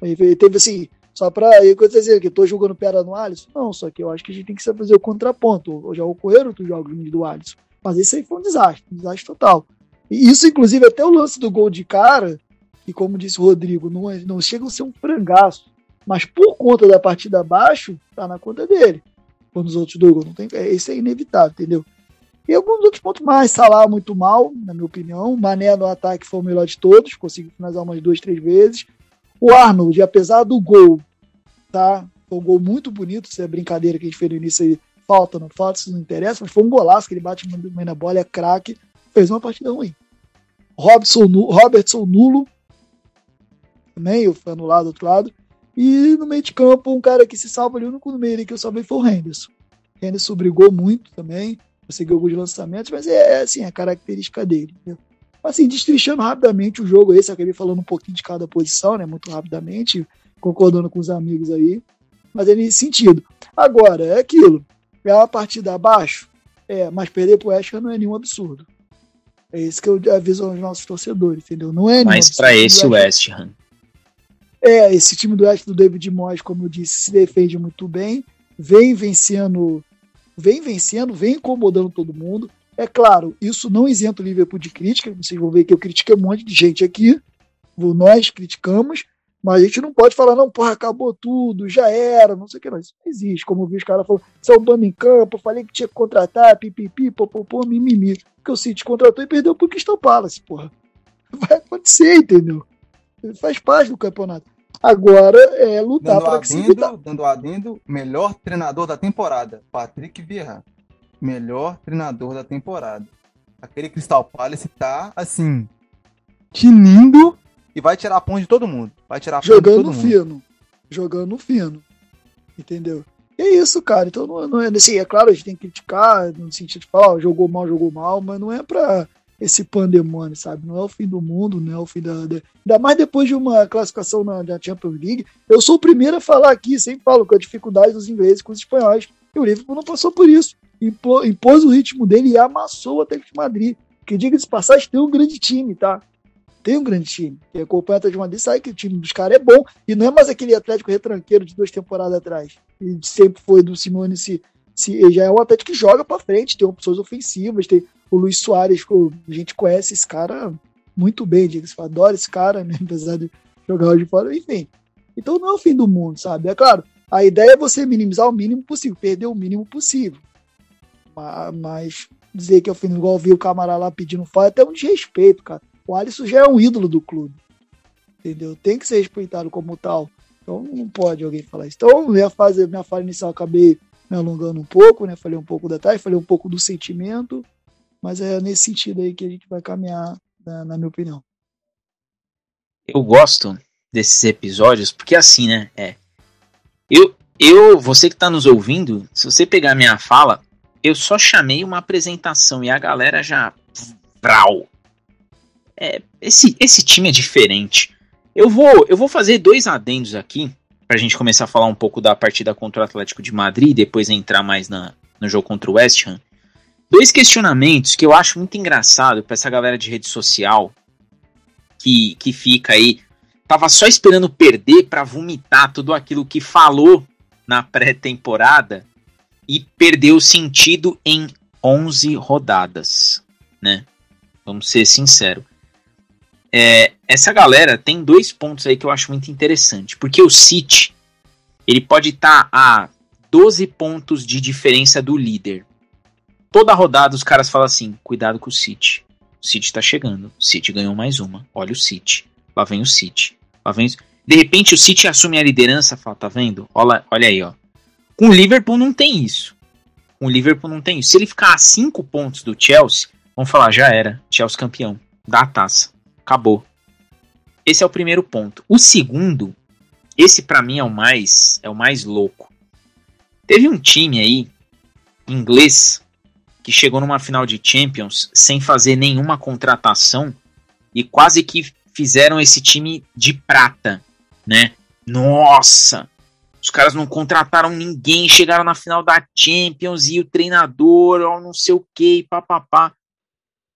C: Ele teve assim, só para eu dizer que estou jogando pedra no Alisson? Não, só que eu acho que a gente tem que fazer o contraponto. Já ocorreram outros jogos do Alisson. Mas esse aí foi um desastre, um desastre total. E isso, inclusive, até o lance do gol de cara, que como disse o Rodrigo, não, é, não chega a ser um frangaço. Mas por conta da partida abaixo, tá na conta dele. Quando os outros dois gols não tem. Esse é inevitável, entendeu? E alguns outros pontos mais. Salah muito mal, na minha opinião. Mané no ataque foi o melhor de todos, conseguiu finalizar umas duas, três vezes. O Arnold, apesar do gol, tá? Foi um gol muito bonito, se é brincadeira que a gente fez no início aí, falta, não falta, isso não interessa, mas foi um golaço que ele bate bem na bola, é craque, fez uma partida ruim. Robson, Robertson nulo, também, foi anulado do outro lado. E no meio de campo, um cara que se salva ali, no meio ali que eu salvei foi o Henderson. O Henderson brigou muito também, conseguiu alguns lançamentos, mas é assim, a característica dele. Entendeu? Assim, destrinchando rapidamente o jogo esse, eu acabei falando um pouquinho de cada posição, né? Muito rapidamente, concordando com os amigos aí. Mas é nesse sentido. Agora, é aquilo. É uma partida abaixo? É, mas perder pro West Ham não é nenhum absurdo. É isso que eu aviso aos nossos torcedores, entendeu? Não é
A: Mas para esse West Ham.
C: É, esse time do West do David Moyes, como eu disse, se defende muito bem, vem vencendo, vem vencendo, vem incomodando todo mundo. É claro, isso não isenta o Liverpool de crítica. Vocês vão ver que eu critiquei um monte de gente aqui. Nós criticamos, mas a gente não pode falar, não, porra, acabou tudo, já era, não sei o que, não. Isso não existe. Como eu vi os caras falando, um bando em campo, falei que tinha que contratar, pipipi, popopô, mimimi. Porque o City contratou e perdeu pro Crystal Palace, porra. Vai acontecer, entendeu? Faz parte do campeonato. Agora é lutar para que se.
D: Dando adendo, melhor treinador da temporada, Patrick Vieira melhor treinador da temporada. Aquele Crystal Palace tá, assim, tinindo e vai tirar a ponte de todo mundo. Vai tirar a
C: Jogando fino. Mundo. Jogando fino. Entendeu? É isso, cara. Então, não, não é assim, é claro, a gente tem que criticar, no sentido de falar, ó, jogou mal, jogou mal, mas não é pra esse pandemônio, sabe? Não é o fim do mundo, não é o fim da. da... Ainda mais depois de uma classificação na, na Champions League. Eu sou o primeiro a falar aqui, sempre falo com a dificuldade dos ingleses com os espanhóis. E o Liverpool não passou por isso. Impô, impôs o ritmo dele e amassou o Atlético de Madrid. Que diga de passagem, tem um grande time, tá? Tem um grande time. E acompanha o Atlético de Madrid, sabe que o time dos caras é bom. E não é mais aquele Atlético retranqueiro de duas temporadas atrás. E sempre foi do Simone se, se já é um Atlético que joga para frente, tem opções ofensivas, tem o Luiz Soares, que a gente conhece esse cara muito bem, diga-se, adora esse cara, né? apesar de jogar de fora, enfim. Então não é o fim do mundo, sabe? É claro, a ideia é você minimizar o mínimo possível, perder o mínimo possível. Mas dizer que é o fim do igual vi o camarada lá pedindo falta, é até um desrespeito, cara. O Alisson já é um ídolo do clube. Entendeu? Tem que ser respeitado como tal. Então não pode alguém falar isso. Então, minha fase, minha fala inicial, acabei me alongando um pouco, né? Falei um pouco da detalhe, falei um pouco do sentimento. Mas é nesse sentido aí que a gente vai caminhar, na, na minha opinião.
A: Eu gosto desses episódios porque assim, né? É. Eu, eu, você que está nos ouvindo, se você pegar minha fala, eu só chamei uma apresentação e a galera já. Brau. É, esse, esse time é diferente. Eu vou, eu vou fazer dois adendos aqui para a gente começar a falar um pouco da partida contra o Atlético de Madrid e depois entrar mais na, no jogo contra o West Ham. Dois questionamentos que eu acho muito engraçado para essa galera de rede social que, que fica aí. Tava só esperando perder para vomitar tudo aquilo que falou na pré-temporada e perdeu sentido em 11 rodadas, né? Vamos ser sinceros. É, essa galera tem dois pontos aí que eu acho muito interessante, porque o City ele pode estar tá a 12 pontos de diferença do líder, Toda rodada os caras falam assim: cuidado com o City. O City tá chegando. O City ganhou mais uma. Olha o City. Lá vem o City. Lá vem. De repente o City assume a liderança, fala, tá vendo? Olha, olha aí, ó. Com o Liverpool não tem isso. Com o Liverpool não tem isso. Se ele ficar a 5 pontos do Chelsea, vamos falar, já era. Chelsea campeão. Dá a taça. Acabou. Esse é o primeiro ponto. O segundo, esse para mim é o mais é o mais louco. Teve um time aí inglês que chegou numa final de Champions sem fazer nenhuma contratação e quase que fizeram esse time de prata, né? Nossa! Os caras não contrataram ninguém, chegaram na final da Champions e o treinador, ó, não sei o que, papapá.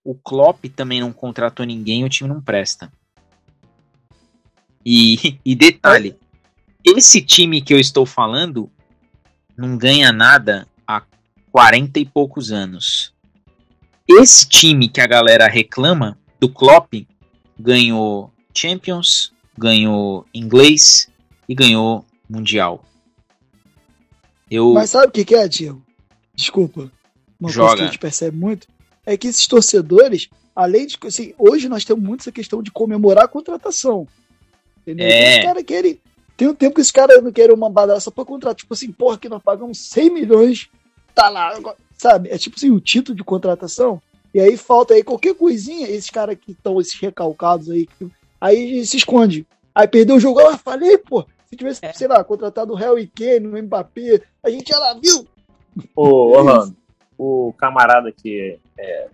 A: O Klopp também não contratou ninguém, o time não presta. E, e detalhe, esse time que eu estou falando não ganha nada 40 e poucos anos. Esse time que a galera reclama do Klopp ganhou Champions, ganhou inglês e ganhou Mundial.
C: Eu... Mas sabe o que, que é, Diego? Desculpa. Uma
A: Joga. coisa
C: que a gente percebe muito é que esses torcedores, além de. Assim, hoje nós temos muito essa questão de comemorar a contratação. Entendeu? É. Os caras querem. Tem um tempo que os caras não querem uma badaça para contratar. Tipo assim, porra, que nós pagamos 100 milhões tá lá, sabe? É tipo assim, o título de contratação. E aí falta aí qualquer coisinha, esses caras que estão, esses recalcados aí, que, aí se esconde. Aí perdeu o jogo, eu falei, pô, se tivesse, é. sei lá, contratado o Harry Kane, no Mbappé, a gente já lá viu.
B: Ô, Orlando, o camarada que é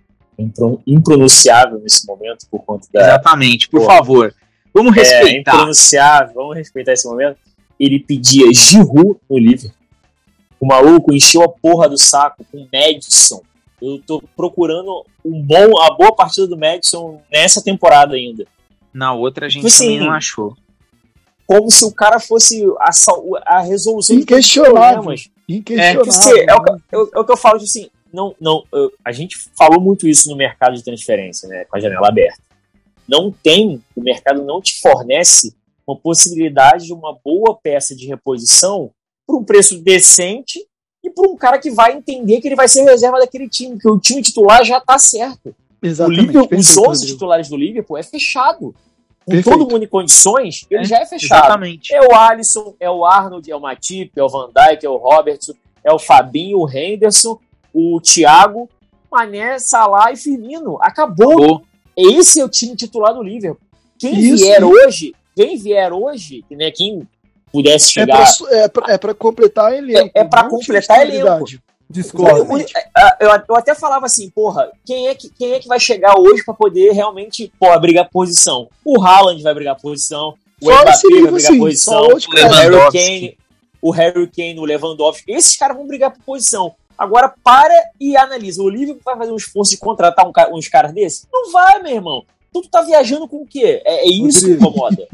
B: impronunciável nesse momento por conta da.
A: Exatamente, por favor. Vamos é, respeitar.
B: É, impronunciável, vamos respeitar esse momento. Ele pedia Giroud no livro. O maluco encheu a porra do saco com o Madison. Eu tô procurando um bom, a boa partida do Madison nessa temporada ainda.
A: Na outra a gente tipo assim, não achou.
B: Como se o cara fosse a, a resolução
C: Inquestionável.
B: dos Inquestionável. É, é, o, é, é, o que eu falo, assim, não, não, a gente falou muito isso no mercado de transferência, né, com a janela aberta. Não tem, o mercado não te fornece uma possibilidade de uma boa peça de reposição por um preço decente e por um cara que vai entender que ele vai ser reserva daquele time, que o time titular já está certo.
C: Exatamente.
B: O Liverpool, os 11 titulares do Liverpool é fechado. Com Perfeito. todo mundo em condições, ele é, já é fechado.
A: Exatamente.
B: É o Alisson, é o Arnold, é o Matip, é o Van Dijk, é o Robertson, é o Fabinho, o Henderson, o Thiago, Mané, Salah e Firmino. Acabou. Acabou. Esse é o time titular do Liverpool. Quem Isso, vier hoje, quem vier hoje, né, quem pudesse
C: É
B: chegar.
C: é, pra, é pra completar elenco.
B: É- é pra
C: não
B: completar
C: titularidade.
D: Discordo.
B: É, eu, eu até falava assim, porra, quem é, que, quem é que vai chegar hoje pra poder realmente pô, brigar posição? O Haaland vai brigar posição, o Mbappé vai brigar
C: assim,
B: posição, o. Harry. Kane, o Harry Kane, o Lewandowski, esses caras vão brigar por posição. Agora para e analisa. O Liverpool vai fazer um esforço de contratar um uns caras desses? Não vai, meu irmão. Então tu tá viajando com o quê? É, é isso que incomoda.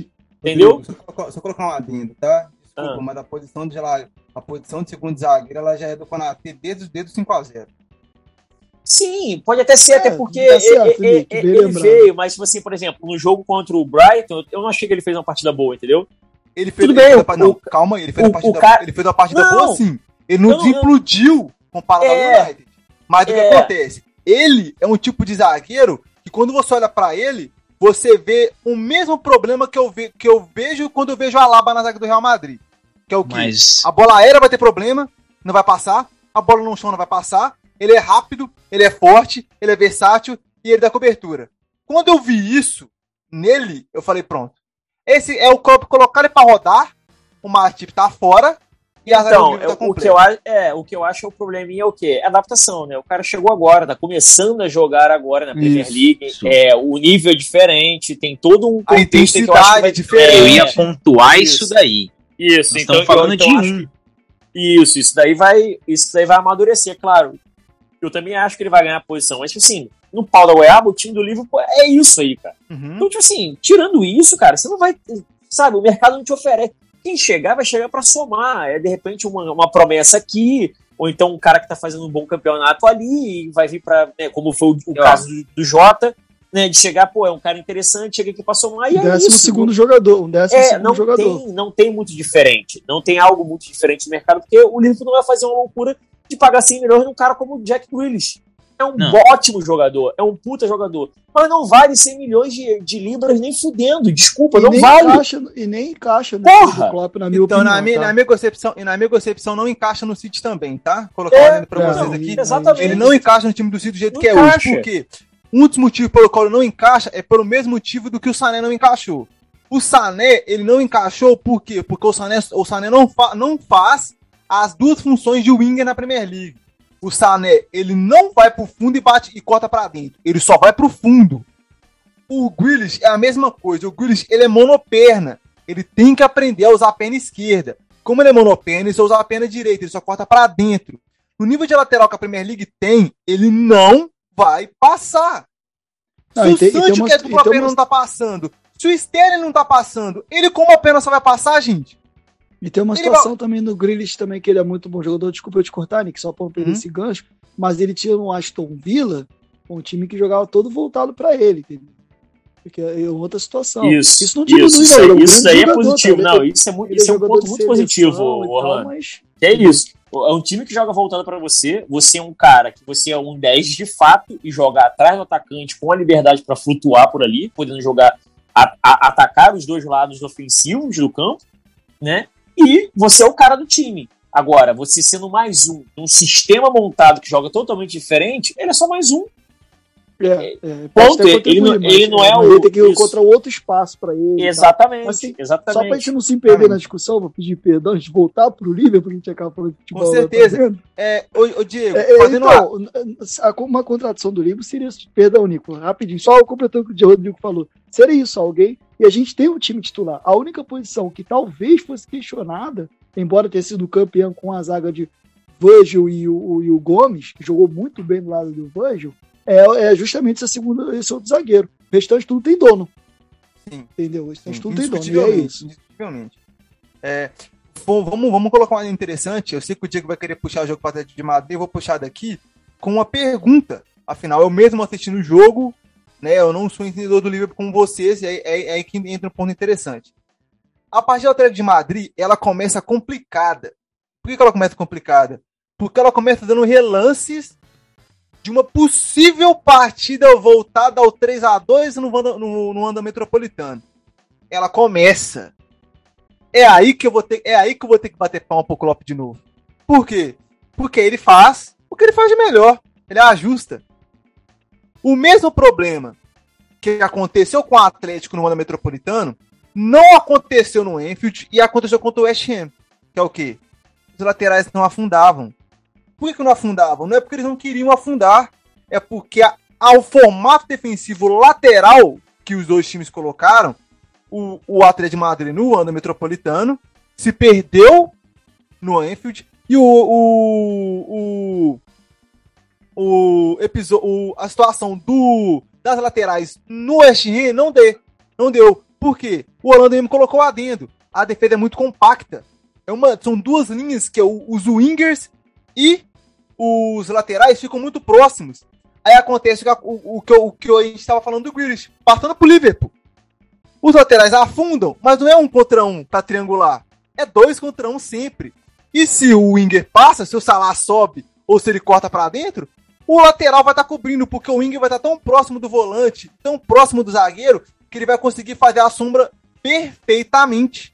B: Entendeu?
D: Rodrigo, Só, colocar- só colocar um adendo, tá? Desculpa,
B: Ah.
D: mas a posição de lá, a posição de segundo zagueiro, ela já é do Konaté desde, desde o 5x0.
B: Sim, pode até ser,
C: É,
B: até porque
C: certo,
B: ele, ele
C: lembrado.
B: veio, mas tipo assim, por exemplo, no jogo contra o Brighton, eu não achei que ele fez uma partida boa, entendeu?
D: Ele fez,
B: Tudo
D: ele
B: bem,
D: fez a não, calma aí, ele fez
B: o-
D: a partida,
B: cara-
D: ele fez uma partida
B: Não.
D: boa sim. Ele não
B: não-
D: desimplodiu comparado
B: É.
D: ao United. Mas o que
B: É.
D: acontece? Ele é um tipo de zagueiro que quando você olha pra ele, você vê o mesmo problema que eu, ve- que eu vejo quando eu vejo a Alaba na zaga do Real Madrid. Que é o quê?
B: Mas
D: A bola aérea vai ter problema, não vai passar. A bola no chão não vai passar. Ele é rápido, ele é forte, ele é versátil e ele dá cobertura. Quando eu vi isso nele, eu falei, pronto. Esse é o corpo colocar ele pra rodar. O Matip tá fora
B: então, é,
D: tá
B: o, que eu, acho- é, o que eu acho é o probleminha é o quê? É adaptação, né? O cara chegou agora, tá começando a jogar agora na Premier
D: Isso,
B: League.
A: isso.
B: É, o nível é diferente, tem todo um
D: A
B: contexto que eu acho que
D: intensidade
B: vai
D: é diferente.
A: eu
B: É,
A: ia pontuar isso,
B: Isso.
A: daí.
B: Isso,
A: Nós
B: então
A: estamos falando
B: eu, então
A: de um.
B: que- Isso, isso daí vai, isso daí vai amadurecer, claro. Eu também acho que ele vai ganhar a posição, mas tipo assim, no pau da goiaba, o time do Liverpool é isso aí, cara.
D: Uhum.
B: Então, tipo assim, tirando isso, cara, você não vai, sabe, o mercado não te oferece. Quem chegar vai chegar pra somar, é de repente uma, uma promessa aqui, ou então um cara que tá fazendo um bom campeonato ali e vai vir pra, né, como foi o, o caso do, do Jota, né, de chegar, pô, é um cara interessante, chega aqui pra somar e é
C: décimo
B: isso.
C: segundo jogador. Um décimo
B: É,
C: segundo
B: não
C: jogador.
B: tem, não tem muito diferente. Não tem algo muito diferente no mercado, porque o Liverpool não vai fazer uma loucura de pagar 100 milhões num cara como o Jack Grealish. É um
A: Não.
B: ótimo jogador, é um puta jogador. Mas não vale 100 milhões de, de libras nem fudendo. Desculpa,
C: E
B: não vale.
C: encaixa, e nem encaixa no
B: Porra!
C: Klopp, na minha
D: Então,
C: opinião.
D: na, minha,
C: tá?
D: na, minha concepção, e na minha concepção, não encaixa no City também, tá? Colocar
B: É,
D: pra
C: não,
D: vocês aqui.
B: exatamente.
D: Ele não encaixa no time do City do jeito
B: Não
D: que é
B: encaixa.
D: hoje. Por quê? Um dos motivos pelo qual ele não encaixa é pelo mesmo motivo do que o Sané não encaixou. O Sané, ele não encaixou por quê? Porque o Sané, o Sané não, fa- não faz as duas funções de winger na Premier League. O Sané, ele não vai pro fundo e bate e corta pra dentro. Ele só vai pro fundo. O Grealish é a mesma coisa. O Grealish, ele é monoperna. Ele tem que aprender a usar a perna esquerda. Como ele é monoperna, ele só usa a perna direita. Ele só corta pra dentro. No nível de lateral que a Premier League tem, ele não vai passar.
C: Não,
D: Se o
C: tem-
D: Sancho,
C: umas-
D: que é dupla
C: e tem
D: perna, não tá passando. Se o Sterling não tá passando, ele com uma perna só vai passar, gente?
C: E tem uma situação também no Grealish também, que ele é muito bom jogador. Desculpa eu te cortar, Nick, só pra perder
D: Uhum.
C: esse gancho. Mas ele tinha no Aston Villa um time que jogava todo voltado pra ele, entendeu? Porque é outra situação.
B: Isso,
C: Isso não
B: isso,
C: diminui,
B: isso,
C: ele é um
B: aí- isso daí é
C: jogador,
B: positivo.
C: tá?
B: Não, isso é, isso é um
C: jogador
B: ponto muito positivo, Orlando.
C: mas
B: é isso. É um time que joga voltado pra você. Você é um cara que você é um 10 de fato e joga atrás do atacante com a liberdade pra flutuar por ali, podendo jogar, a- a- atacar os dois lados ofensivos do campo, né? E você é o cara do time. Agora, você sendo mais um, um sistema montado que joga totalmente diferente, ele é só mais um.
C: É, é,
B: Ponto,
C: pode até
B: ele
C: mas,
B: ele não é
C: mas
B: o-
C: Ele tem que
B: isso.
C: encontrar outro espaço pra ele.
B: Exatamente.
C: Assim, Só pra
B: exatamente.
C: gente não se perder
D: Exatamente.
C: na discussão, vou pedir perdão, a gente voltar pro Liverpool, a gente acaba falando de futebol.
D: Com
C: lá,
D: certeza.
C: tá?
D: É, ô, ô Diego,
C: É, é,
D: fazendo uma-
C: então, a- uma contradição do livro seria isso. Perdão, Nico, rapidinho, só completando o que o Rodrigo falou. Seria isso, alguém. E a gente tem um time titular. A única posição que talvez fosse questionada, embora tenha sido campeão com a zaga de Virgil e o, e o Gomes, que jogou muito bem do lado do Virgil, é, é justamente essa segunda, esse outro zagueiro. O restante tudo tem dono.
D: Sim.
C: Entendeu? O restante
D: Sim,
C: tudo tem dono. E é isso.
D: indiscutivelmente. É, bom, vamos, vamos colocar uma interessante. Eu sei que o Diego vai querer puxar o jogo para de Madrid. Eu vou puxar daqui com uma pergunta. Afinal, eu mesmo assistindo o jogo, né? Eu não sou entendedor do Liverpool como vocês, e aí, é, é aí que entra um ponto interessante. A partida do Atlético de Madrid, ela começa complicada. Por que, que ela começa complicada? Porque ela começa dando relances de uma possível partida voltada ao 3 a 2 no, no, no Wanda Metropolitano. Ela começa. É aí que eu vou ter, é aí que eu vou ter que bater palma pro Klopp de novo. Por quê? Porque ele faz o que ele faz de melhor. Ele ajusta. O mesmo problema que aconteceu com o Atlético no Wanda Metropolitano não aconteceu no Enfield e aconteceu contra o West Ham. Que é o quê? Os laterais não afundavam. Por que, não afundavam? Não é porque eles não queriam afundar, é porque a, ao formato defensivo lateral que os dois times colocaram, o, o Atlético de Madrid no ano metropolitano se perdeu no Enfield e o, o, o, o episódio, a situação do, das laterais no West Ham não deu. Não deu. Por quê? O Holanda mesmo colocou adendo. A defesa é muito compacta. É uma, são duas linhas que é o, os wingers e os laterais ficam muito próximos. Aí acontece o, o, que, o que a gente estava falando do Grealish, passando pro Liverpool. Os laterais afundam, mas não é um contra um pra triangular. É dois contra um sempre. E se o winger passa, se o Salah sobe ou se ele corta para dentro, o lateral vai estar tá cobrindo, porque o winger vai estar tá tão próximo do volante, tão próximo do zagueiro, que ele vai conseguir fazer a sombra perfeitamente.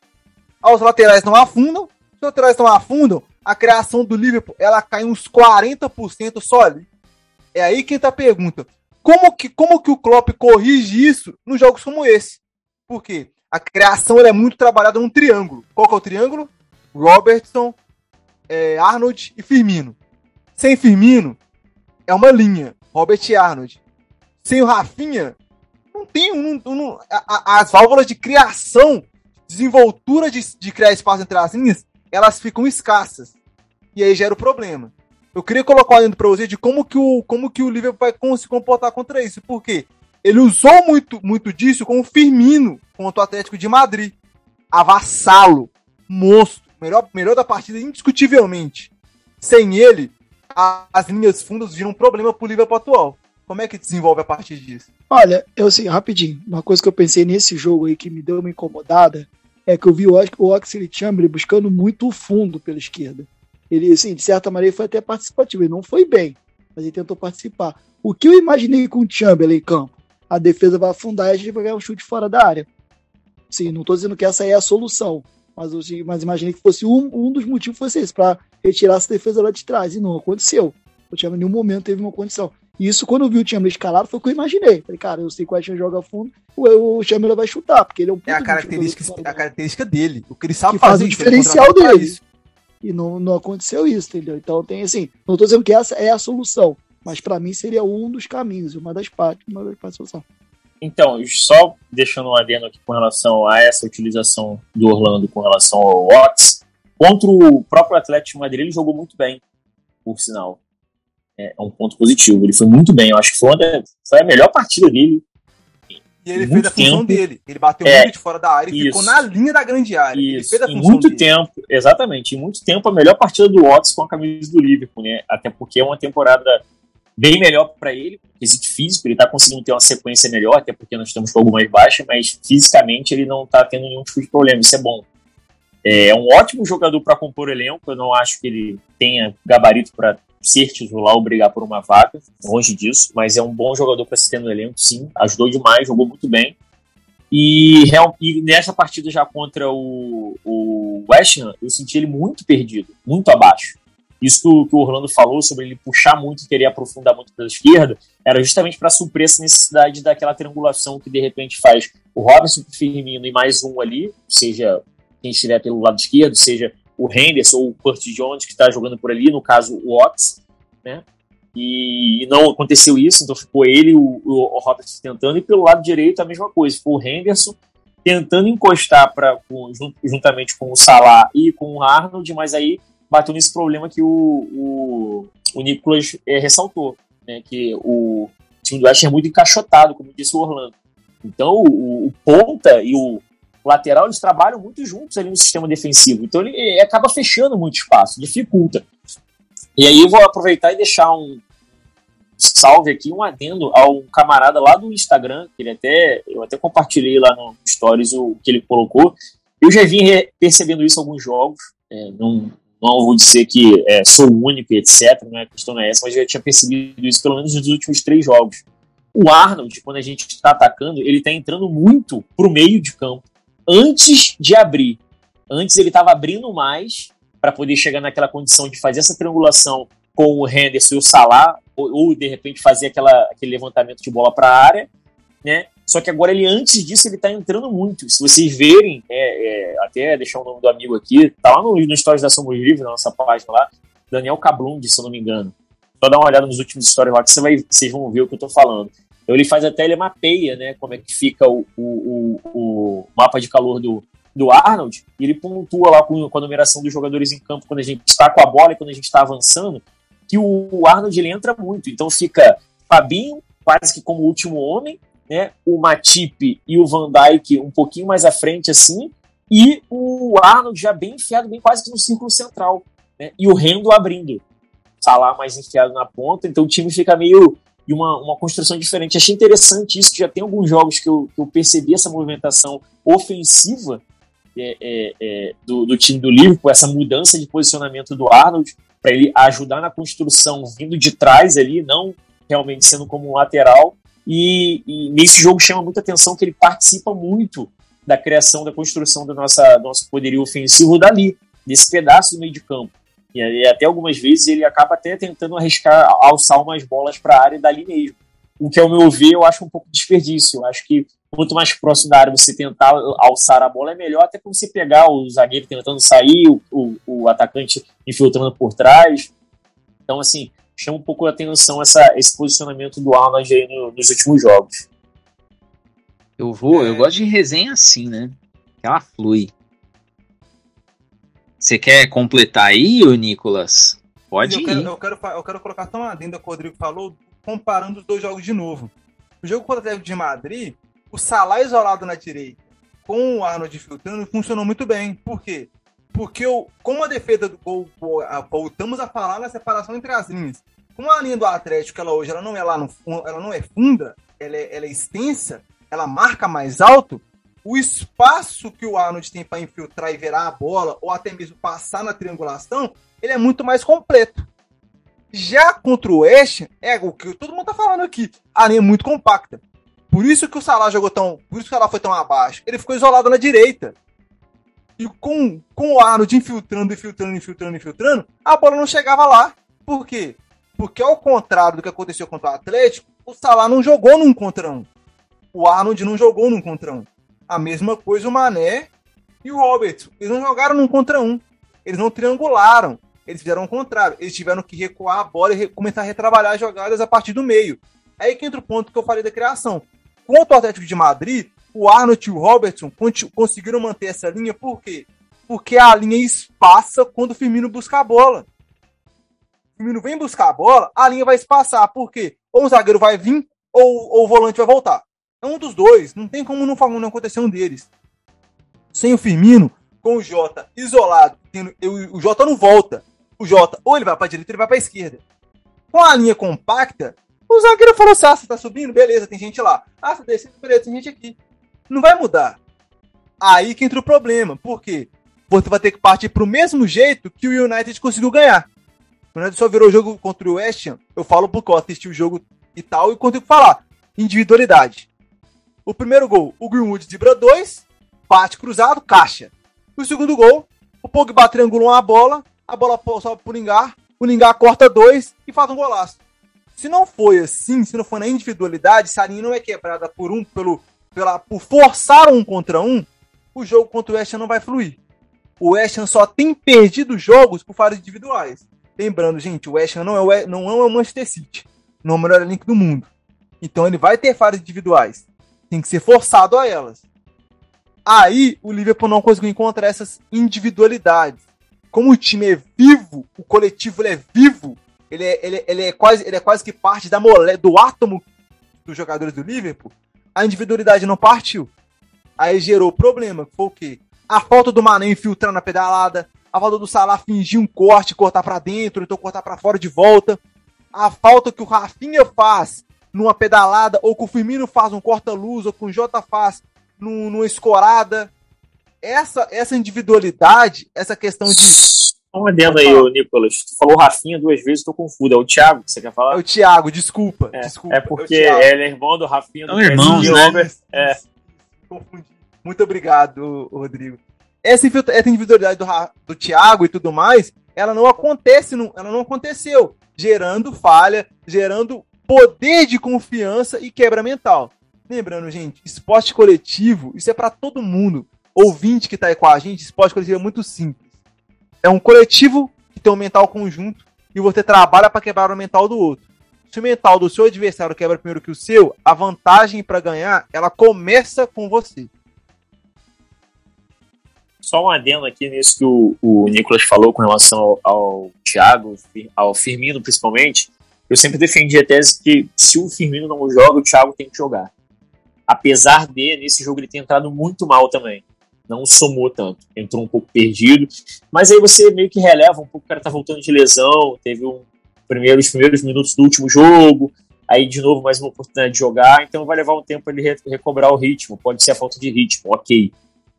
D: Os laterais não afundam. Os laterais não afundam, a criação do Liverpool ela cai uns 40% só ali. É aí que entra a pergunta. Como que, como que o Klopp corrige isso nos jogos como esse? Por quê? A criação é muito trabalhada num triângulo. Qual que é o triângulo? Robertson, é, Arnold e Firmino. Sem Firmino, é uma linha. Robert Arnold. Sem o Rafinha, não tem um, um, a, a, as válvulas de criação, desenvoltura de, de criar espaço entre as linhas, elas ficam escassas. E aí gera o problema. Eu queria colocar dentro para você de como que o como que o Liverpool vai se comportar contra isso. Porque ele usou muito, muito disso com o Firmino contra o Atlético de Madrid. Avassalo. Monstro. Melhor, melhor da partida, indiscutivelmente. Sem ele, as linhas fundas viram um problema pro Liverpool atual. Como é que desenvolve a partir disso?
C: Olha, eu assim, rapidinho, uma coisa que eu pensei nesse jogo aí que me deu uma incomodada é que eu vi o, o Oxley Chamberlain buscando muito o fundo pela esquerda. Ele, assim, de certa maneira, foi até participativo. Ele não foi bem, mas ele tentou participar. O que eu imaginei com o Chamberlain em campo? A defesa vai afundar e a gente vai ganhar um chute fora da área. Sim, não estou dizendo que essa é a solução, mas, eu, mas imaginei que fosse um, um dos motivos fosse esse, para retirar essa defesa lá de trás. E não aconteceu. O Chamberlain em nenhum momento teve uma condição. E isso, quando eu vi o Chamberlain escalado, foi o que eu imaginei. Falei, cara, eu sei que o West joga fundo, o, o Chamberlain vai chutar, porque ele é um
D: É a característica, a característica dele. O que ele sabe
C: que fazer. Faz o diferencial dele. E não, não aconteceu isso, entendeu? Então tem assim, não estou dizendo que essa é a solução, mas para mim seria um dos caminhos, uma das partes, uma das partes da solução.
B: Então, só deixando um adendo aqui com relação a essa utilização do Orlando com relação ao Ox, contra o próprio Atlético de Madrid, ele jogou muito bem, por sinal. É, um ponto positivo. Ele foi muito bem. Eu acho que foi, uma, foi a melhor partida dele.
D: E ele fez a função tempo. dele. Ele bateu é, muito de fora da área e isso, ficou na linha da grande área.
B: Isso. em muito dele. tempo, exatamente, em muito tempo, a melhor partida do Ox com a camisa do Liverpool, né? Até porque é uma temporada bem melhor para ele, quesito físico, ele está conseguindo ter uma sequência melhor, até porque nós estamos com algumas baixas, mas fisicamente ele não está tendo nenhum tipo de problema, isso é bom. É um ótimo jogador para compor elenco, eu não acho que ele tenha gabarito para ser titular ou brigar por uma vaga, longe disso, mas é um bom jogador para se ter no elenco, sim, ajudou demais, jogou muito bem. E, e nessa partida já contra o, o West Ham, eu senti ele muito perdido, muito abaixo. Isso que o Orlando falou sobre ele puxar muito e querer aprofundar muito pela esquerda, era justamente para suprir essa necessidade daquela triangulação que de repente faz o Robinson, o Firmino e mais um ali, seja quem estiver pelo lado esquerdo, seja o Henderson ou o Curtis Jones que está jogando por ali, no caso o Ox, né? E, não aconteceu isso, então ficou ele o, o, o tentando, e pelo lado direito a mesma coisa, ficou o Henderson tentando encostar para juntamente com o Salah e com o Arnold, mas aí bateu nesse problema que o, o, o Nicolas é, ressaltou, né, que o time do West é muito encaixotado, como disse o Orlando. Então, o, o, ponta e o lateral, eles trabalham muito juntos ali no sistema defensivo. Então, ele, acaba fechando muito espaço, dificulta. E aí eu vou aproveitar e deixar um salve aqui, um adendo ao camarada lá do Instagram, que ele até, eu até compartilhei lá no Stories o que ele colocou. Eu já vim percebendo isso em alguns jogos, é, não, não vou dizer que é, sou o único, etc. Não é questão não é essa, mas eu já tinha percebido isso pelo menos nos últimos três jogos. O Arnold, quando a gente está atacando, ele está entrando muito pro meio de campo antes de abrir. Antes ele estava abrindo mais para poder chegar naquela condição de fazer essa triangulação com o Henderson e o Salah, ou, ou de repente fazer aquela, aquele levantamento de bola para a área, né? Só que agora ele, antes disso, ele tá entrando muito. Se vocês verem, é, é, até deixar o nome do amigo aqui, tá lá no, no Stories da Somos Livres, na nossa página lá, Daniel Cablund, se eu não me engano. Só dá uma olhada nos últimos stories lá que você vai, vocês vão ver o que eu tô falando. Então ele faz até, ele mapeia, né, como é que fica o, o, o, o mapa de calor do, do Arnold, e ele pontua lá com, com a numeração dos jogadores em campo quando a gente está com a bola e quando a gente está avançando, que o Arnold ele entra muito. Então fica Fabinho, quase que como último homem, né? O Matip e o Van Dijk um pouquinho mais à frente, assim, e o Arnold já bem enfiado, bem quase que no círculo central, né? E o Rendo abrindo. Salah mais enfiado na ponta, então o time fica meio de uma, uma construção diferente. Achei interessante isso, já tem alguns jogos que eu, que eu percebi essa movimentação ofensiva é, é, é, do, do, time do Liverpool, essa mudança de posicionamento do Arnold, para ele ajudar na construção vindo de trás ali, não realmente sendo como um lateral. E, e, nesse jogo chama muita atenção que ele participa muito da criação, da construção do, nossa, do nosso poderio ofensivo dali, desse pedaço do meio de campo. E, e até algumas vezes ele acaba até tentando arriscar alçar umas bolas para a área dali mesmo. O que, ao meu ver, eu acho um pouco desperdício. Eu acho que quanto mais próximo da área você tentar alçar a bola, é melhor até para você pegar o zagueiro tentando sair, o, o, o, atacante infiltrando por trás. Então, assim, chama um pouco a atenção essa, esse posicionamento do Arnold aí no, nos últimos jogos.
A: Eu vou, eu gosto de resenha assim, né? Ela flui. Você quer completar aí, ô Nicolas? Pode
D: eu
A: ir.
D: Quero, eu, quero, eu quero colocar tão adenda que o Rodrigo falou, comparando os dois jogos de novo. O jogo contra o Atlético de Madrid, o Salah isolado na direita com o Arnold filtrando funcionou muito bem. Por quê? Porque eu, como a defesa do gol, voltamos a falar na separação entre as linhas. Como a linha do Atlético, ela hoje ela não é lá no ela não é funda, ela é, ela é extensa, ela marca mais alto, o espaço que o Arnold tem para infiltrar e virar a bola, ou até mesmo passar na triangulação, ele é muito mais completo. Já contra o West, é o que todo mundo tá falando aqui, a linha é muito compacta. Por isso que o Salah jogou tão. Por isso que o foi tão abaixo. Ele ficou isolado na direita. E com, com o Arnold infiltrando, infiltrando, infiltrando, infiltrando, a bola não chegava lá. Por quê? Porque ao contrário do que aconteceu contra o Atlético, o Salah não jogou num contra um. O Arnold não jogou num contra um. A mesma coisa o Mané e o Roberts. Eles não jogaram num contra um. Eles não triangularam. Eles fizeram o contrário. Eles tiveram que recuar a bola e começar a retrabalhar as jogadas a partir do meio. Aí que entra o ponto que eu falei da criação. Contra o Atlético de Madrid, o Arnold e o Robertson conseguiram manter essa linha, por quê? Porque a linha espaça quando o Firmino busca a bola. O Firmino vem buscar a bola, a linha vai espaçar, por quê? Ou o zagueiro vai vir, ou, ou o volante vai voltar. É um dos dois, não tem como não, não acontecer um deles. Sem o Firmino, com o Jota isolado, tendo, o Jota não volta. O Jota ou ele vai para direita ou ele vai para esquerda. Com a linha compacta, o zagueiro falou assim: ah, você tá subindo? Beleza, tem gente lá. Ah, você descendo? Beleza, tem gente aqui. Não vai mudar. Aí que entra o problema. Por quê? Você vai ter que partir pro mesmo jeito que o United conseguiu ganhar. O United só virou o jogo contra o West Ham. Eu falo porque eu assisti o jogo e tal e consigo falar. Individualidade. O primeiro gol, o Greenwood zebra 2, bate cruzado, caixa. O segundo gol, o Pogba triangula uma bola, a bola sobe pro Lingard, o Lingard corta dois e faz um golaço. Se não foi assim, se não for na individualidade, se a linha não é quebrada por um, pelo, pela, por forçar um contra um, o jogo contra o West Ham não vai fluir. O West Ham só tem perdido jogos por falhas individuais. Lembrando, gente, o West Ham não é o, não é o Manchester City, não é o melhor elenco do mundo. Então ele vai ter falhas individuais. Tem que ser forçado a elas. Aí o Liverpool não conseguiu encontrar essas individualidades. Como o time é vivo, o coletivo é vivo, ele é, ele, ele é, quase, ele é quase que parte da mole, do átomo dos jogadores do Liverpool, a individualidade não partiu. Aí gerou problema, que foi o quê? A falta do Mané infiltrando na pedalada, a falta do Salah fingir um corte, cortar para dentro, então cortar para fora de volta, a falta que o Rafinha faz numa pedalada, ou que o Firmino faz um corta-luz, ou que o Jota faz num, numa escorada. Essa, essa individualidade, essa questão de
B: um adendo aí, o Nicolas. Tu falou Rafinha duas vezes, tô confuso. É o Thiago que você quer falar?
D: É o Thiago, desculpa.
B: É,
D: desculpa,
B: é porque é ele é irmão do Rafinha do
A: São irmãos, né?
B: É.
D: Confundi. Muito obrigado, Rodrigo. Essa, essa individualidade do, do Thiago e tudo mais, ela não acontece, não, ela não aconteceu, gerando falha, gerando poder de confiança e quebra mental. Lembrando, gente, esporte coletivo, isso é para todo mundo. Ouvinte que tá aí com a gente, esporte coletivo é muito simples. É um coletivo que tem um mental conjunto e você trabalha para quebrar o mental do outro. Se o mental do seu adversário quebra primeiro que o seu, a vantagem para ganhar, ela começa com você.
B: Só um adendo aqui nisso que o, o Nicolas falou com relação ao, ao Thiago, ao Firmino principalmente. Eu sempre defendi a tese que se o Firmino não joga, o Thiago tem que jogar. Apesar de, nesse jogo, ele ter entrado muito mal também. Não somou tanto. Entrou um pouco perdido. Mas aí você meio que releva um pouco. O cara tá voltando de lesão. Teve um primeiro, os primeiros minutos do último jogo. Aí, de novo, mais uma oportunidade de jogar. Então vai levar um tempo ele recobrar o ritmo. Pode ser a falta de ritmo, ok.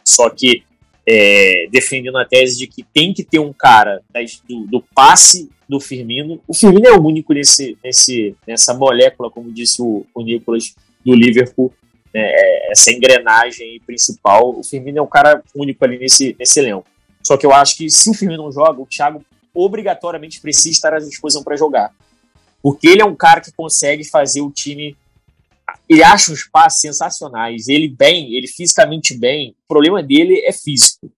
B: Só que é, defendendo a tese de que tem que ter um cara do, do, passe do Firmino. O Firmino é o único nesse, nesse, nessa molécula, como disse o, o Nicolas, do Liverpool, né, é, essa engrenagem principal. O Firmino é um cara único ali nesse, nesse elenco. Só que eu acho que se o Firmino não joga, o Thiago obrigatoriamente precisa estar à disposição para jogar. Porque ele é um cara que consegue fazer o time ele acha uns passes sensacionais. Ele bem, ele fisicamente bem. O problema dele é físico.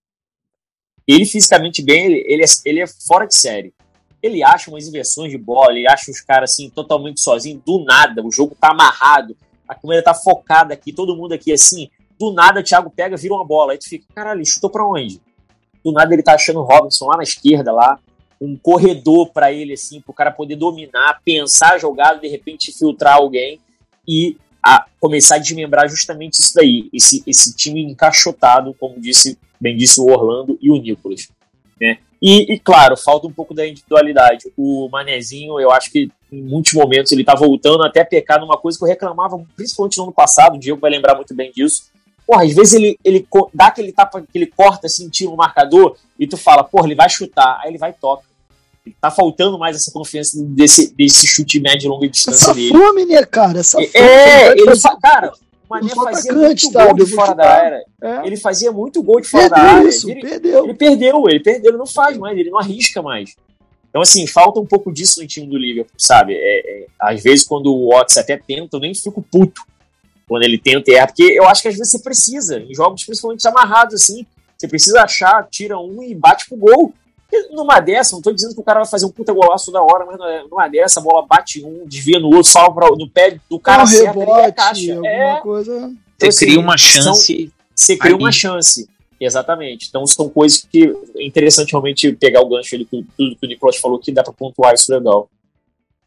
B: Ele fisicamente bem, ele, ele, é, ele é fora de série. Ele acha umas inversões de bola, ele acha os caras assim totalmente sozinho, do nada. O jogo tá amarrado, a câmera tá focada aqui, todo mundo aqui assim. Do nada, o Thiago pega, vira uma bola. Aí tu fica, caralho, chutou pra onde? Do nada ele tá achando o Robinson lá na esquerda, lá, um corredor para ele, assim, pro cara poder dominar, pensar a jogada, de repente filtrar alguém. E a começar a desmembrar justamente isso daí, esse, esse time encaixotado, como disse, bem disse o Orlando e o Nicolas. Né? E, e, claro, falta um pouco da individualidade. O Manezinho, eu acho que em muitos momentos ele tá voltando até a pecar numa coisa que eu reclamava, principalmente no ano passado, o Diego vai lembrar muito bem disso. Porra, às vezes ele, ele dá aquele tapa, que ele corta assim, o marcador, e tu fala, porra, ele vai chutar, aí ele vai e toca tá faltando mais essa confiança desse, desse chute médio e longa distância
C: essa
B: dele.
C: fome, né, cara? Essa fome.
B: É, ele fa... cara, o Mané fazia muito gol de fora da área. É. Ele fazia muito gol de fora
C: perdeu
B: da área.
C: Isso,
B: ele,
C: perdeu.
B: ele perdeu, ele perdeu, ele não faz mais, ele não arrisca mais. Então, assim, falta um pouco disso no time do Liverpool, sabe? É, é, às vezes, quando o Watts até tenta, eu nem fico puto quando ele tenta errar, porque eu acho que às vezes você precisa, em jogos principalmente amarrados, assim, você precisa achar, tira um e bate pro gol. Numa dessa, não tô dizendo que o cara vai fazer um puta golaço da hora, mas é, numa dessa, a bola bate um, desvia no outro, salva no pé do cara
C: um
B: certo
C: rebote,
B: ali a caixa.
C: alguma
B: É,
C: coisa.
B: então,
A: Você
B: assim,
A: cria uma
B: são-
A: chance.
B: você cria
A: ali.
B: uma chance. Exatamente. Então são coisas que é interessante realmente pegar o gancho ali, que tudo que o Nicolas falou que dá pra pontuar isso legal.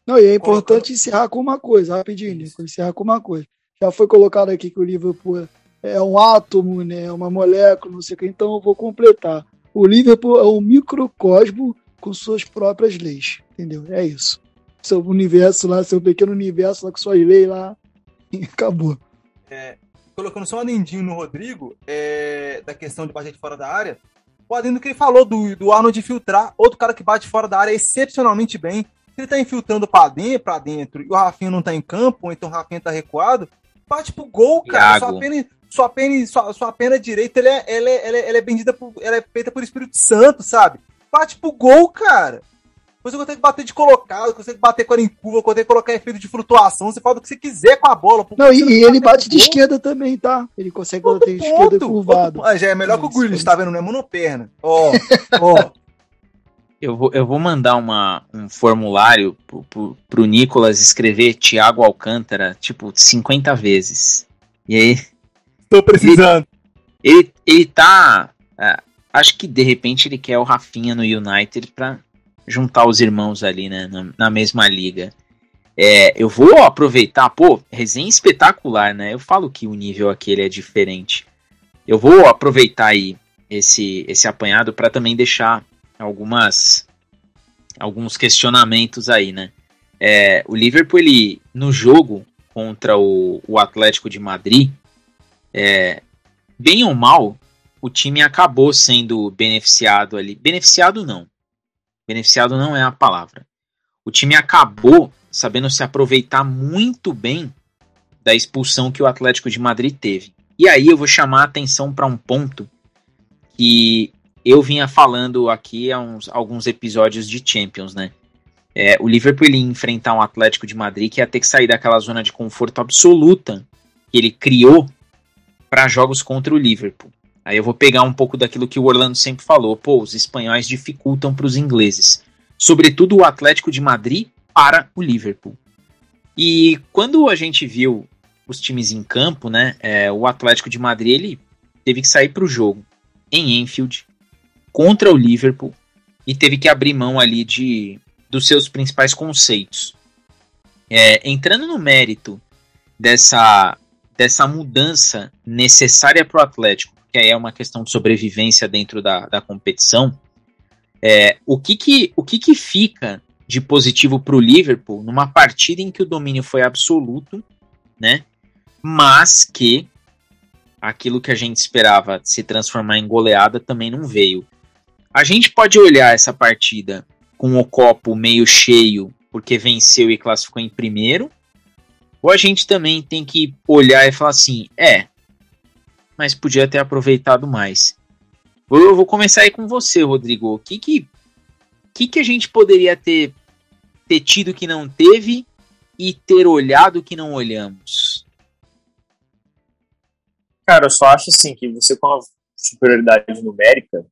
C: Não, e é importante encerrar com uma coisa, rapidinho, Nico, encerrar com uma coisa. Já foi colocado aqui que o Liverpool é um átomo, né, é uma molécula, não sei o que, então eu vou completar. O Liverpool é um microcosmo com suas próprias leis, entendeu? É isso. Seu universo lá, seu pequeno universo lá com suas leis lá, e acabou.
D: colocando só um adendinho no Rodrigo, é, da questão de bater de fora da área, o adendo que ele falou do, do Arnold filtrar, outro cara que bate fora da área excepcionalmente bem. Se ele tá infiltrando pra dentro, pra dentro e o Rafinha não tá em campo, ou então o Rafinha tá recuado, bate pro gol, cara.
A: Iago.
D: Sua pena, sua pena, sua, sua pena direita ela é, ela, é, ela, é, ela é bendita por, ela é feita por Espírito Santo, sabe? Bate pro gol, cara. Você consegue bater de colocado, consegue bater com ela em curva, consegue colocar efeito de flutuação, você faz o que você quiser com a bola. pô.
C: Não, e, e ele
D: bate
C: de
D: gol.
C: esquerda também, tá? Ele consegue
D: Outro
C: bater de esquerda
D: ponto,
C: curvado.
D: ah, já é melhor que o
C: isso.
D: tá vendo? Não é monoperna. Ó, ó.
A: Eu vou, eu vou mandar uma, um formulário pro, pro, pro Nicolas escrever Thiago Alcântara, tipo, 50 vezes. E aí,
D: Tô precisando.
A: ele, ele tá. é, acho que de repente ele quer o Rafinha no United pra juntar os irmãos ali, né? Na, na mesma liga. É, eu vou aproveitar, pô, resenha espetacular, né? Eu falo que o nível aquele é diferente. Eu vou aproveitar aí esse, esse apanhado para também deixar algumas alguns questionamentos aí, né? É, o Liverpool, ele, no jogo contra o, o Atlético de Madrid, é, bem ou mal, o time acabou sendo beneficiado ali. Beneficiado não. Beneficiado não é a palavra. O time acabou sabendo se aproveitar muito bem da expulsão que o Atlético de Madrid teve. E aí eu vou chamar a atenção para um ponto que eu vinha falando aqui há uns, alguns episódios de Champions, né? É, o Liverpool ia enfrentar um Atlético de Madrid que ia ter que sair daquela zona de conforto absoluta que ele criou para jogos contra o Liverpool. Aí eu vou pegar um pouco daquilo que o Orlando sempre falou. Pô, os espanhóis dificultam para os ingleses. Sobretudo o Atlético de Madrid para o Liverpool. E quando a gente viu os times em campo, né? É, o Atlético de Madrid ele teve que sair para o jogo em Enfield contra o Liverpool e teve que abrir mão ali de dos seus principais conceitos. É, entrando no mérito dessa, dessa mudança necessária para o Atlético, que aí é uma questão de sobrevivência dentro da, da competição, é, o, que, que, o que, que fica de positivo para o Liverpool numa partida em que o domínio foi absoluto, né? Mas que aquilo que a gente esperava se transformar em goleada também não veio. A gente pode olhar essa partida com o copo meio cheio porque venceu e classificou em primeiro, ou a gente também tem que olhar e falar assim, é, mas podia ter aproveitado mais. Eu vou começar aí com você, Rodrigo. O que que, que, que a gente poderia ter, ter tido que não teve e ter olhado que não olhamos?
B: Cara, eu só acho assim que você com a superioridade numérica,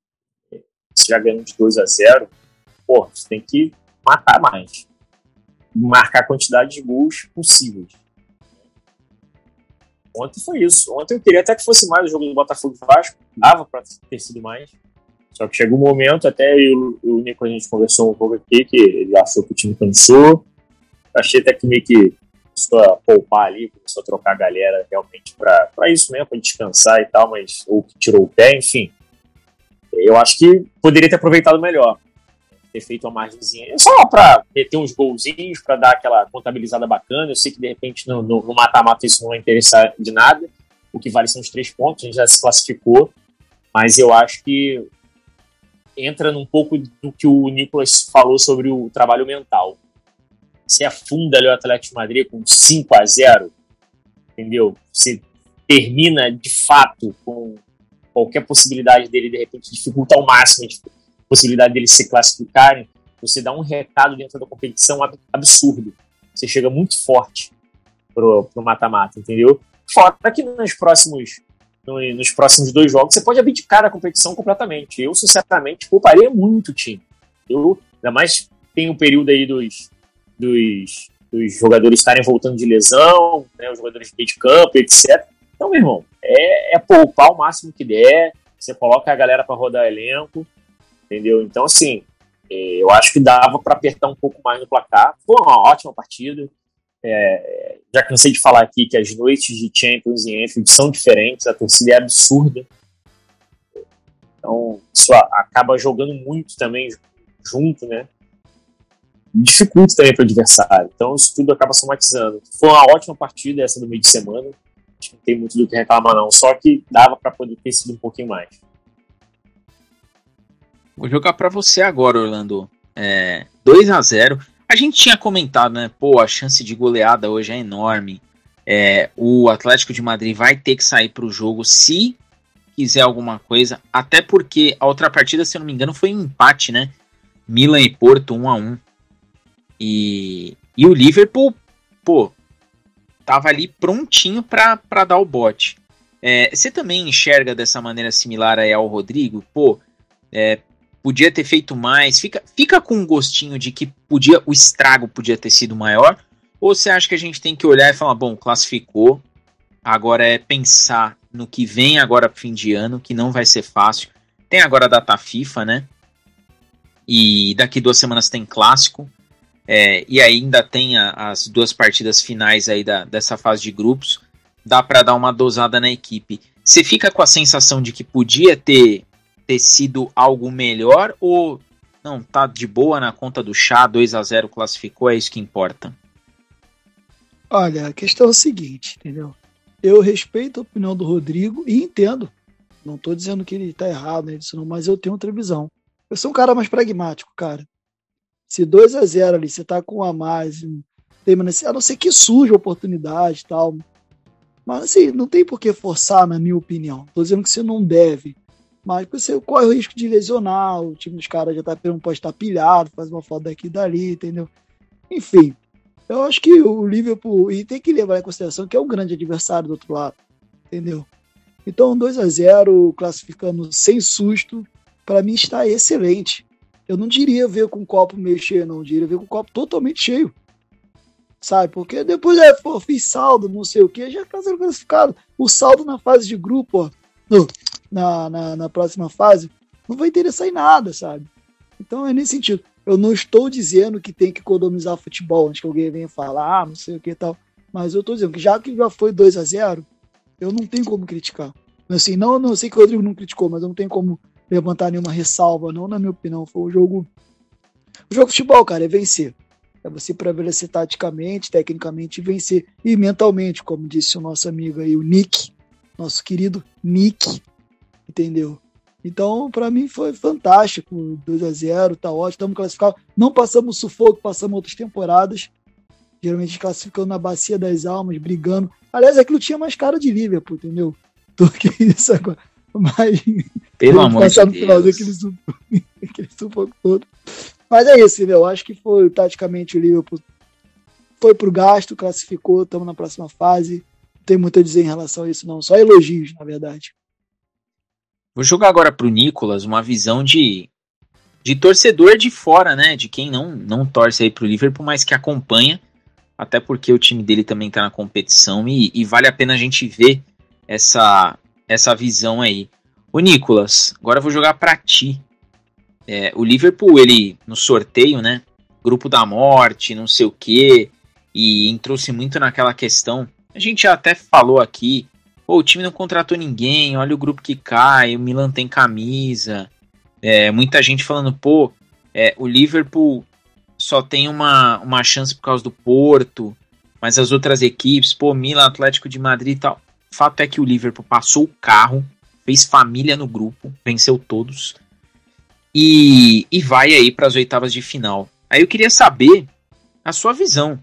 B: você já ganhou de 2 a 0 pô, você tem que matar mais. Marcar a quantidade de gols possíveis. Ontem foi isso. Ontem eu queria até que fosse mais o jogo do Botafogo e Vasco. Dava para ter sido mais. Só que chegou um momento, até eu, o Nico a gente conversou um pouco aqui, que ele achou que o time cansou. Achei até que meio que começou a poupar ali, começou a trocar a galera realmente para isso mesmo, para descansar e tal, mas ou que tirou o pé, enfim. Eu acho que poderia ter aproveitado melhor ter feito uma margemzinha, só para meter uns golzinhos, para dar aquela contabilizada bacana. Eu sei que de repente no mata-mata isso não vai interessar de nada. O que vale são os três pontos, a gente já se classificou, mas eu acho que entra num pouco do que o Nicolas falou sobre o trabalho mental. Você afunda ali o Atlético de Madrid com 5 a 0 entendeu? Você termina de fato com qualquer possibilidade dele de repente dificultar ao máximo possibilidade deles se classificarem, você dá um recado dentro da competição absurdo. Você chega muito forte pro, pro mata-mata, entendeu? Fora que nos próximos, nos próximos dois jogos você pode abdicar da competição completamente. Eu, sinceramente, pouparia muito o time. Eu, ainda mais tem um período aí dos, dos, dos jogadores estarem voltando de lesão, né, os jogadores de meio de campo, etc. Então, meu irmão, é, é poupar o máximo que der, você coloca a galera para rodar elenco, entendeu? Então, assim, é, eu acho que dava para apertar um pouco mais no placar. Foi uma ótima partida. É, já cansei de falar aqui que as noites de Champions e Anfield são diferentes, a torcida é absurda. Então, isso acaba jogando muito também junto, né? Dificulta também para o adversário. Então, isso tudo acaba somatizando. Foi uma ótima partida essa do meio de semana. Acho que não tem muito do que reclamar, não. Só que dava para poder ter sido um pouquinho mais.
A: Vou jogar para você agora, Orlando. É, 2 a 0 A gente tinha comentado, né? Pô, a chance de goleada hoje é enorme. É, o Atlético de Madrid vai ter que sair para o jogo se quiser alguma coisa. Até porque a outra partida, se eu não me engano, foi um empate, né? Milan e Porto 1 a 1 E, e o Liverpool, pô, tava ali prontinho para dar o bote. É, você também enxerga dessa maneira similar aí ao Rodrigo? Pô, é, podia ter feito mais? Fica, fica com um gostinho de que podia o estrago podia ter sido maior? Ou você acha que a gente tem que olhar e falar, bom, classificou, agora é pensar no que vem agora fim de ano, que não vai ser fácil. Tem agora a data FIFA, né? E daqui duas semanas tem clássico. É, e ainda tem a, as duas partidas finais aí da, dessa fase de grupos. Dá para dar uma dosada na equipe. Você fica com a sensação de que podia ter ter sido algo melhor ou não, tá de boa na conta do chá, 2 a 0 classificou, é isso que importa?
C: Olha, a questão é o seguinte, entendeu? Eu respeito a opinião do Rodrigo e entendo. Não estou dizendo que ele está errado nisso, não, mas eu tenho outra visão. Eu sou um cara mais pragmático, cara. Se 2 a 0 ali, você tá com a mais, tem, a não ser que surja oportunidade e tal. Mas assim, não tem por que forçar, na minha opinião. Tô dizendo que você não deve. Mas você corre o risco de lesionar, o time dos caras já tá, pode estar pilhado, faz uma foto daqui e dali, entendeu? Enfim, Eu acho que o Liverpool, e tem que levar em consideração que é um grande adversário do outro lado, entendeu? Então, 2 a 0 classificando sem susto, para mim está excelente. Eu não diria ver com o copo meio cheio, não, diria ver com o copo totalmente cheio. Sabe? Porque depois é, pô, fiz saldo, não sei o que, já está sendo classificado. O saldo na fase de grupo, ó, no, na, na, na próxima fase, não vai interessar em nada, sabe? Então é nesse sentido. Eu não estou dizendo que tem que economizar futebol antes que alguém venha falar, ah, não sei o que e tal. Mas eu estou dizendo que já que já foi 2 a 0 eu não tenho como criticar. Assim, não, não sei que o Rodrigo não criticou, mas eu não tenho como levantar nenhuma ressalva, não, na minha opinião. Foi um jogo. O jogo de futebol, cara, é vencer. É você prevalecer taticamente, tecnicamente e vencer. E mentalmente, como disse o nosso amigo aí, o Nick, nosso querido Nick, entendeu? Então, para mim foi fantástico. 2 a 0 tá ótimo, estamos classificados. Não passamos sufoco, passamos outras temporadas. Geralmente classificando na Bacia das Almas, brigando. Aliás, aquilo tinha mais cara de Liverpool, entendeu? Do que isso agora. Mas.
A: Pelo amor de
C: no Final, aquele, sufoco, aquele sufoco todo. Mas é isso, entendeu? Acho que foi taticamente o Liverpool. Foi pro gasto, classificou, estamos na próxima fase. Não tem muito a dizer em relação a isso, não. Só elogios, na verdade.
A: Vou jogar agora pro Nicolas uma visão de, de torcedor de fora, né? De quem não, não torce aí pro Liverpool, mas que acompanha. Até porque o time dele também tá na competição e, e vale a pena a gente ver essa, essa visão aí. O Nicolas, agora eu vou jogar para ti. É, o Liverpool, ele no sorteio, né? Grupo da morte, não sei o que, e entrou-se muito naquela questão. A gente já até falou aqui Pô, o time não contratou ninguém, olha o grupo que cai, o Milan tem camisa. É, muita gente falando, pô, é, o Liverpool só tem uma, uma chance por causa do Porto, mas as outras equipes, pô, Milan, Atlético de Madrid e tal. Fato é que o Liverpool passou o carro, fez família no grupo, venceu todos e, e vai aí para as oitavas de final. Aí eu queria saber a sua visão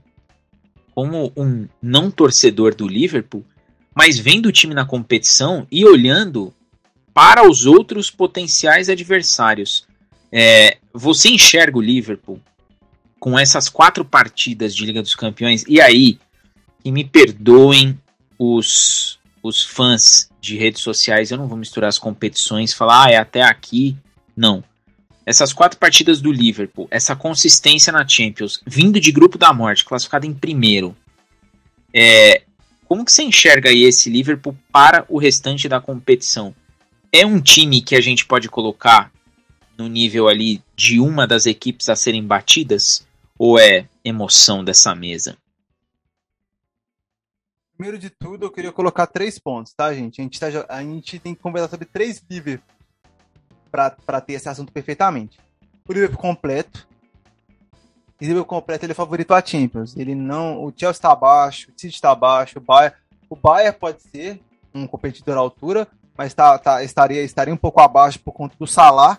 A: como um não torcedor do Liverpool mas vendo o time na competição e olhando para os outros potenciais adversários. É, você enxerga o Liverpool com essas quatro partidas de Liga dos Campeões, e aí, que me perdoem os, os fãs de redes sociais, eu não vou misturar as competições, falar, ah, é até aqui. Não. Essas quatro partidas do Liverpool, essa consistência na Champions, vindo de grupo da morte, classificado em primeiro, é, como que você enxerga aí esse Liverpool para o restante da competição? É um time que a gente pode colocar no nível ali de uma das equipes a serem batidas? Ou é emoção dessa mesa?
D: Primeiro de tudo, eu queria colocar três pontos, tá, gente? A gente, tá, a gente tem que conversar sobre três Liverpool para ter esse assunto perfeitamente. O Liverpool completo, nível completo, ele é favorito a Champions. Ele não, o Chelsea está abaixo, o City está abaixo, o Bayern, o Bayern pode ser um competidor à altura, mas tá, tá, estaria, estaria um pouco abaixo por conta do Salah.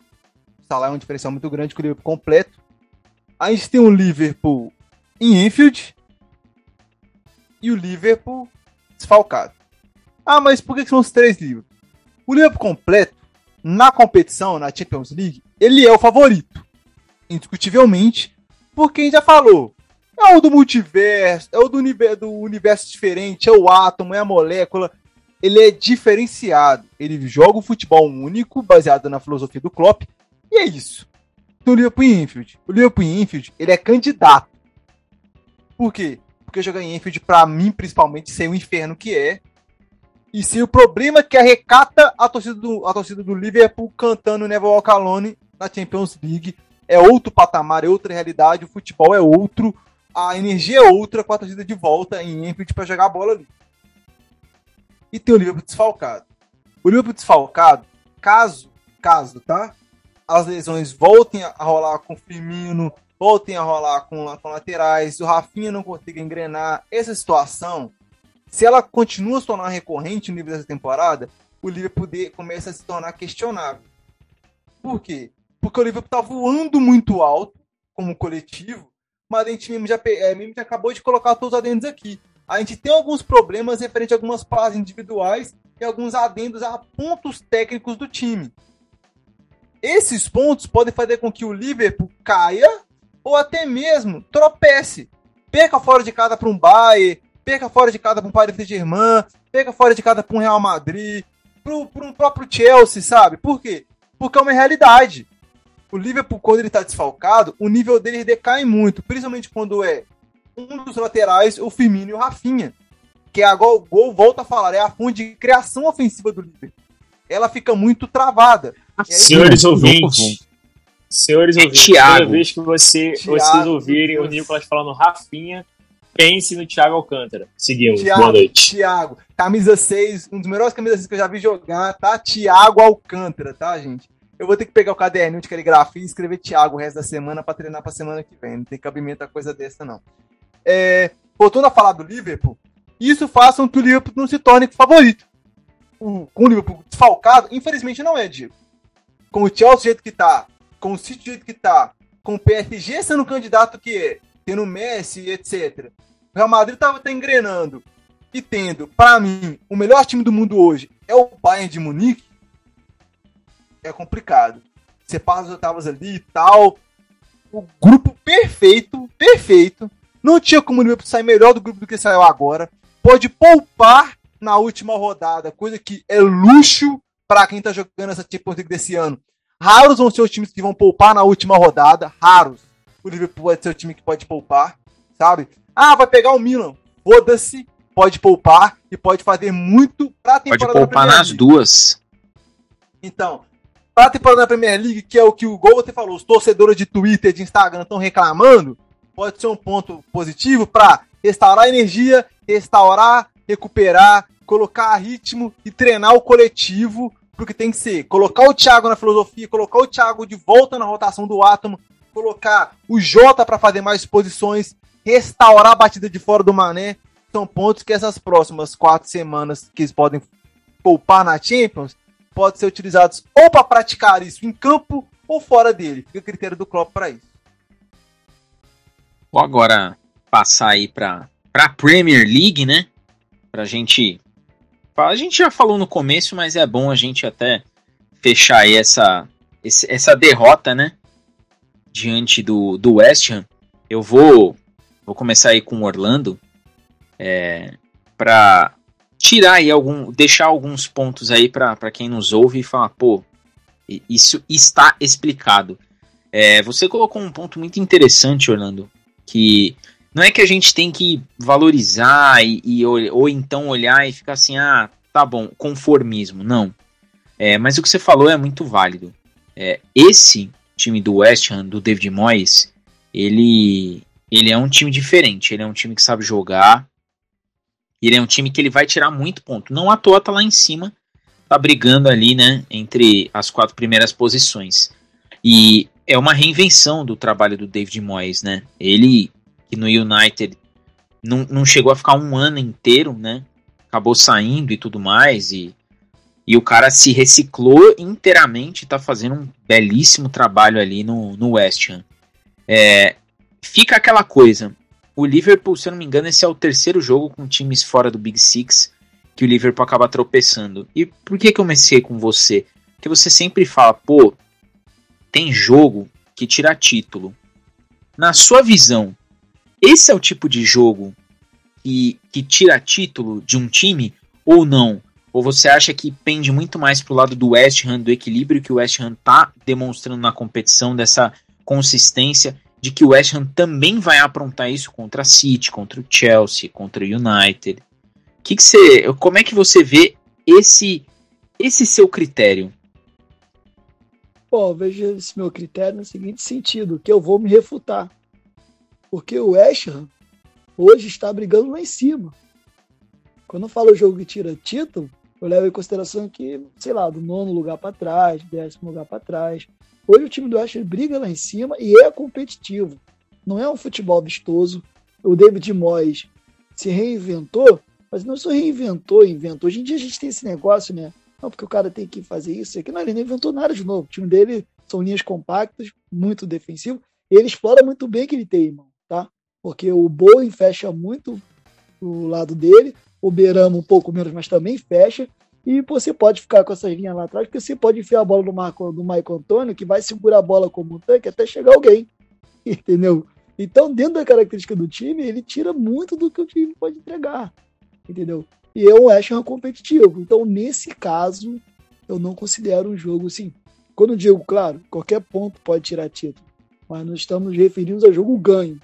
D: O Salah é um diferencial muito grande com o Liverpool completo. A gente tem o Liverpool em Enfield e o Liverpool desfalcado. Ah, mas por que são os três livros? O Liverpool completo, na competição, na Champions League, ele é o favorito. Indiscutivelmente, porque a gente já falou. É o do multiverso, é o do, universo, do universo diferente, é o átomo, é a molécula. Ele é diferenciado. Ele joga o futebol único, baseado na filosofia do Klopp. E é isso. O Liverpool em Enfield. O Liverpool em Enfield, ele é candidato. Por quê? Porque jogar em Enfield, pra mim, principalmente, sem o inferno que é. E sem o problema que arrecata a torcida do, a torcida do Liverpool cantando Never Walk na Champions League é outro patamar, é outra realidade, o futebol é outro, a energia é outra com a torcida de volta em Anfield para jogar a bola ali. E tem o Liverpool desfalcado. O Liverpool desfalcado, caso, caso, tá? As lesões voltem a rolar com o Firmino, voltem a rolar com, com laterais, o Rafinha não consiga engrenar, essa situação, se ela continua se tornar recorrente no nível dessa temporada, o Liverpool começa a se tornar questionável. Por quê? Porque o Liverpool tá voando muito alto como coletivo, mas a gente mesmo já, é, mesmo já acabou de colocar todos os adendos aqui. A gente tem alguns problemas referente a algumas fases individuais e alguns adendos a pontos técnicos do time. Esses pontos podem fazer com que o Liverpool caia ou até mesmo tropece. perca fora de casa para um Bayern, perca fora de casa para um Paris Saint-Germain, perca fora de casa para um Real Madrid, para um próprio Chelsea, sabe? Por quê? Porque é uma realidade. O Liverpool, quando ele tá desfalcado, o nível dele decai muito, principalmente quando é um dos laterais, o Firmino e o Rafinha. Que é agora o gol, volta a falar, é a fonte de criação ofensiva do Liverpool. Ela fica muito travada.
B: Aí, Senhores ouvintes, senhores é ouvintes, Thiago. toda vez que você, Thiago, vocês ouvirem Deus. o Nicolas falando Rafinha, pense no Thiago Alcântara. Seguimos, Thiago, boa noite.
D: Thiago, camisa 6, um dos melhores camisas que eu já vi jogar, tá? Thiago Alcântara, tá, gente? Eu vou ter que pegar o caderninho de caligrafia e escrever Thiago o resto da semana para treinar pra semana que vem. Não tem cabimento a coisa dessa, não. É, voltando a falar do Liverpool, isso faz com que o Liverpool não se torne favorito. O, com o Liverpool desfalcado, infelizmente não é, Diego. Com o Chelsea do jeito que tá, com o City do jeito que tá, com o PSG sendo o candidato que é, tendo Messi, etc. O Real Madrid tá, tá engrenando e tendo, para mim, o melhor time do mundo hoje é o Bayern de Munique, é complicado. Você passa as oitavas ali e tal. O grupo perfeito, perfeito. Não tinha como o Liverpool sair melhor do grupo do que saiu agora. Pode poupar na última rodada, coisa que é luxo para quem tá jogando essa Champions League desse ano. Raros vão ser os times que vão poupar na última rodada, raros. O Liverpool pode ser o time que pode poupar, sabe? Ah, vai pegar o Milan. Foda-se, pode poupar e pode fazer muito pra
A: temporada Pode poupar nas duas.
D: Então, para a temporada da Premier League, que é o que o Gol você falou, os torcedores de Twitter, de Instagram estão reclamando, pode ser um ponto positivo para restaurar a energia, restaurar, recuperar, colocar ritmo e treinar o coletivo, porque tem que ser colocar o Thiago na filosofia, colocar o Thiago de volta na rotação do átomo, colocar o Jota para fazer mais posições, restaurar a batida de fora do Mané. São pontos que essas próximas quatro semanas que eles podem poupar na Champions podem ser utilizados ou para praticar isso em campo ou fora dele. Fica a critério do Klopp para isso.
A: Vou agora passar aí para a Premier League, né? Para a gente. A gente já falou no começo, mas é bom a gente até fechar aí essa, essa derrota, né? Diante do, do West Ham. Eu vou, vou começar aí com o Orlando. É, para tirar aí algum, deixar alguns pontos aí para quem nos ouve e falar, pô, isso está explicado. É, você colocou um ponto muito interessante, Orlando, que não é que a gente tem que valorizar e, e ou, ou, então olhar e ficar assim, ah, tá bom, conformismo. Não. É, mas o que você falou é muito válido. É, esse time do West Ham, do David Moyes, ele, ele é um time diferente. Ele é um time que sabe jogar, ele é um time que ele vai tirar muito ponto. Não à toa tá lá em cima, tá brigando ali, né, entre as quatro primeiras posições. E é uma reinvenção do trabalho do David Moyes, né? Ele que no United não, não chegou a ficar um ano inteiro, né? Acabou saindo e tudo mais e e o cara se reciclou inteiramente tá fazendo um belíssimo trabalho ali no, no West Ham. É, fica aquela coisa, o Liverpool, se eu não me engano, esse é o terceiro jogo com times fora do Big Six que o Liverpool acaba tropeçando. E por que, que eu comecei com você? Porque você sempre fala, pô, tem jogo que tira título. Na sua visão, esse é o tipo de jogo que, que tira título de um time ou não? Ou você acha que pende muito mais pro lado do West Ham, do equilíbrio que o West Ham tá demonstrando na competição, dessa consistência de que o West Ham também vai aprontar isso contra a City, contra o Chelsea, contra o United. Que que você, como é que você vê esse esse seu critério?
C: Bom, veja esse meu critério no seguinte sentido, que eu vou me refutar. Porque o West Ham hoje está brigando lá em cima. Quando eu falo jogo que tira título, eu levo em consideração que, sei lá, do nono lugar para trás, décimo lugar para trás. Hoje o time do West briga lá em cima e é competitivo. Não é um futebol vistoso. O David Moyes se reinventou, mas não só reinventou, inventou. Hoje em dia a gente tem esse negócio, né? Não, porque o cara tem que fazer isso aquilo. Não, ele não inventou nada de novo. O time dele são linhas compactas, muito defensivo. Ele explora muito bem que ele tem, irmão, tá? Porque o Bowen fecha muito o lado dele, o Beramo um pouco menos, mas também fecha. E você pode ficar com essas linhas lá atrás, porque você pode enfiar a bola no Marco, do Michael Antônio, que vai segurar a bola como um tanque até chegar alguém. Entendeu? Então, dentro da característica do time, ele tira muito do que o time pode entregar. Entendeu? E é um competitivo. Então, nesse caso, eu não considero um jogo assim. Quando digo, claro, qualquer ponto pode tirar título. Mas nós estamos referindo a jogo ganho,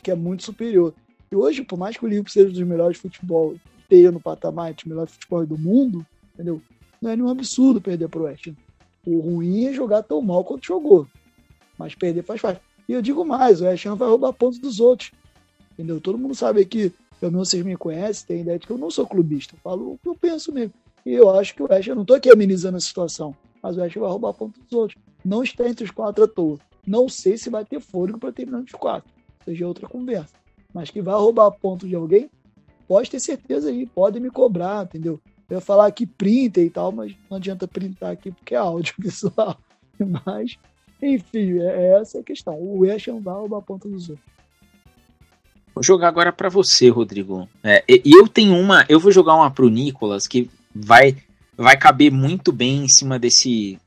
C: que é muito superior. E hoje, por mais que o Liverpool seja um dos melhores futebol, esteja no patamar dos melhores futebol do mundo, entendeu? Não é nenhum absurdo perder para o West. O ruim é jogar tão mal quanto jogou. Mas perder faz parte. E eu digo mais, o West vai roubar pontos dos outros. Entendeu? Todo mundo sabe que, pelo menos vocês me conhecem, tem ideia de que eu não sou clubista. Eu falo o que eu penso mesmo. E eu acho que o West Ham, não estou aqui amenizando a situação, mas o West vai roubar pontos dos outros. Não está entre os quatro à toa. Não sei se vai ter fôlego para terminar os quatro. Seja outra conversa. Mas que vai roubar pontos de alguém, pode ter certeza aí. Pode me cobrar, entendeu? Eu ia falar aqui printer e tal, mas não adianta printar aqui porque é áudio visual. Mas enfim, é, é essa a questão. O West Ham vai roubar a ponta dos outros.
A: Vou jogar agora para você, Rodrigo. É, e eu tenho uma, eu vou jogar uma pro Nicolas que vai vai caber muito bem em cima desse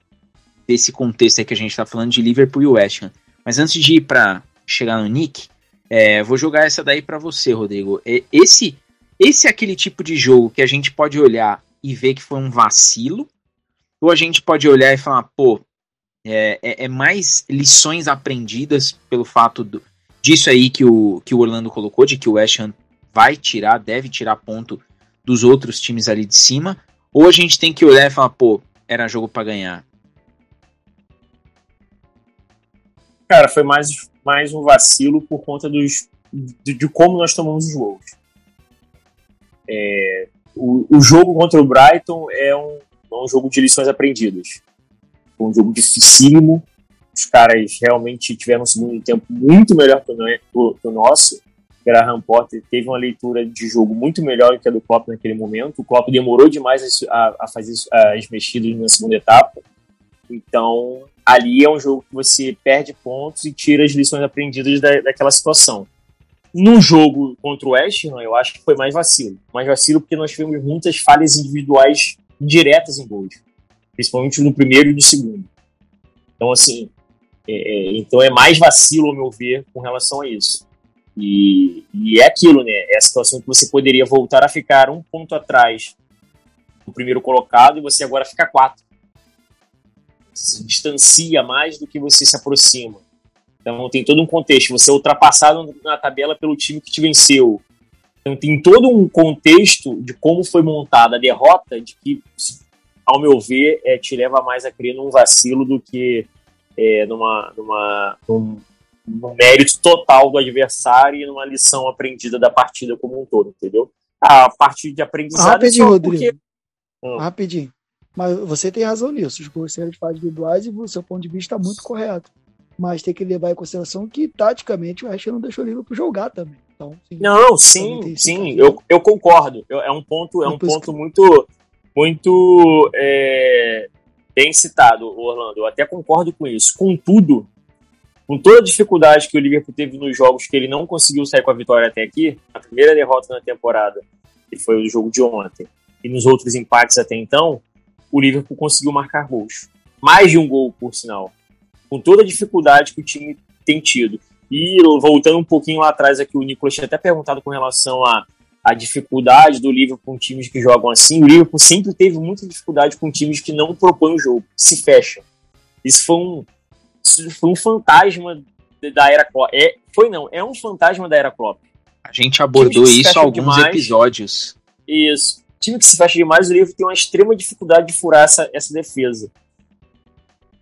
A: desse contexto aí que a gente tá falando de Liverpool e West Ham. Mas antes de ir para chegar no Nick, é, vou jogar essa daí para você, Rodrigo. Esse esse é aquele tipo de jogo que a gente pode olhar e ver que foi um vacilo, ou a gente pode olhar e falar, pô, é, é, é, mais lições aprendidas pelo fato do, disso aí que o, que o Orlando colocou, de que o West Ham vai tirar, deve tirar ponto dos outros times ali de cima, ou a gente tem que olhar e falar, pô, era jogo para ganhar?
B: Cara, foi mais, mais um vacilo por conta dos, de, de como nós tomamos os gols. É, o, o jogo contra o Brighton é um, é um jogo de lições aprendidas. Foi um jogo dificílimo. Os caras realmente tiveram um segundo tempo muito melhor que o, que o nosso. Graham Potter teve uma leitura de jogo muito melhor do que a do Klopp naquele momento. O Klopp demorou demais a, a fazer as mexidas na segunda etapa. Então, ali é um jogo que você perde pontos e tira as lições aprendidas da, daquela situação. No jogo contra o West Ham, eu acho que foi mais vacilo. Mais vacilo porque nós tivemos muitas falhas individuais diretas em gols principalmente no primeiro e no segundo. Então, assim, é, é, então é mais vacilo, ao meu ver, com relação a isso. E, e, é aquilo, né? É a situação que você poderia voltar a ficar um ponto atrás do primeiro colocado e você agora fica quatro. Se distancia mais do que você se aproxima. Então tem todo um contexto. Você é ultrapassado na tabela pelo time que te venceu. Então tem todo um contexto de como foi montada a derrota, de que ao meu ver, é, te leva mais a crer num vacilo do que é, numa, numa, num, num, mérito total do adversário e numa lição aprendida da partida como um todo, entendeu? A partir de aprendizado.
C: Rapidinho, Rodrigo. Porque... Hum. Rapidinho. Mas você tem razão nisso. Os gols de fases individuais e o seu ponto de vista está muito correto. Mas tem que levar em consideração que, taticamente, o Resto não deixou o Liverpool jogar também. Então,
B: sim, não, sim, sim, eu, eu concordo. Eu, é um ponto, é um ponto que... muito muito é, bem citado, Orlando. Eu até concordo com isso. Contudo, com toda a dificuldade que o Liverpool teve nos jogos que ele não conseguiu sair com a vitória até aqui, a primeira derrota na temporada, que foi o jogo de ontem, e nos outros empates até então, o Liverpool conseguiu marcar gols. Mais de um gol, por sinal. Com toda a dificuldade que o time tem tido. E voltando um pouquinho lá atrás aqui, o Nicolas tinha até perguntado com relação a a dificuldade do Liverpool com times que jogam assim. O Liverpool sempre teve muita dificuldade com times que não propõem o jogo, se fecham. Isso foi um, isso foi um fantasma da era Klopp. É, foi não, é um fantasma da era Klopp.
A: A gente abordou isso alguns demais, episódios.
B: Isso. Time que se fecha demais, o Liverpool tem uma extrema dificuldade de furar essa, essa defesa.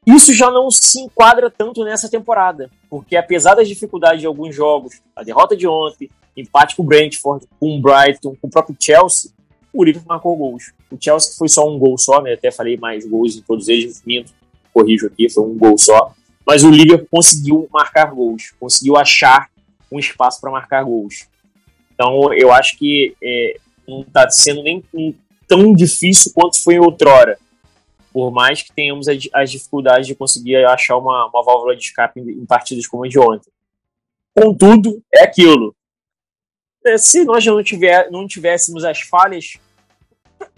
B: Isso já não se enquadra tanto nessa temporada, porque apesar das dificuldades de alguns jogos, a derrota de ontem, empate com o Brentford, com o Brighton, com o próprio Chelsea, o Liverpool marcou gols. O Chelsea foi só um gol só, né? Até falei mais gols em todos eles, minto, corrijo aqui, foi um gol só. Mas o Liverpool conseguiu marcar gols, conseguiu achar um espaço para marcar gols. Então eu acho que é, não está sendo nem tão difícil quanto foi outrora. Por mais que tenhamos as dificuldades de conseguir achar uma, uma válvula de escape em, partidas como a de ontem. Contudo, é aquilo. É, se nós não, tiver, não tivéssemos as falhas,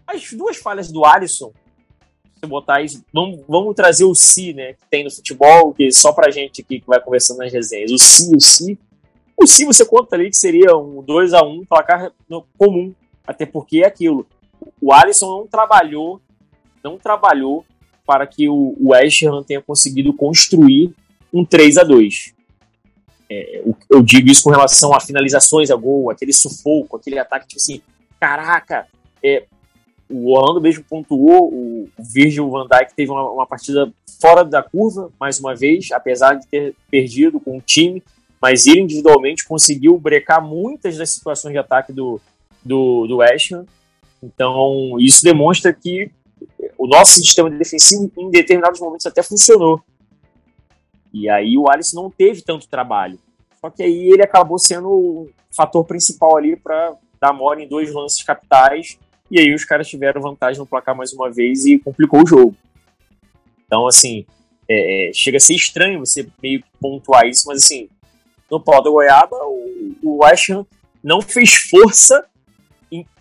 B: as duas falhas do Alisson, botar isso, vamos, vamos trazer o si, né, que tem no futebol, que só pra gente aqui que vai conversando nas resenhas, o si, o si, possível você conta ali que seria um 2 a 1 placar comum, até porque é aquilo. O Alisson não trabalhou, não trabalhou para que o West Ham tenha conseguido construir um 3 a 2 é, Eu digo isso com relação a finalizações a gol, aquele sufoco, aquele ataque, tipo assim, caraca, é, o Orlando mesmo pontuou, o Virgil van Dijk teve uma, uma, partida fora da curva, mais uma vez, apesar de ter perdido com o time, mas ele individualmente conseguiu brecar muitas das situações de ataque do, do, do West Ham. Então, isso demonstra que o nosso sistema defensivo, em determinados momentos, até funcionou. E aí o Alisson não teve tanto trabalho. Só que aí ele acabou sendo o fator principal ali para dar mole em dois lances capitais. E aí os caras tiveram vantagem no placar mais uma vez e complicou o jogo. Então, assim, é, é chega a ser estranho você meio que pontuar isso, mas assim, no pau da goiaba, o, o não fez força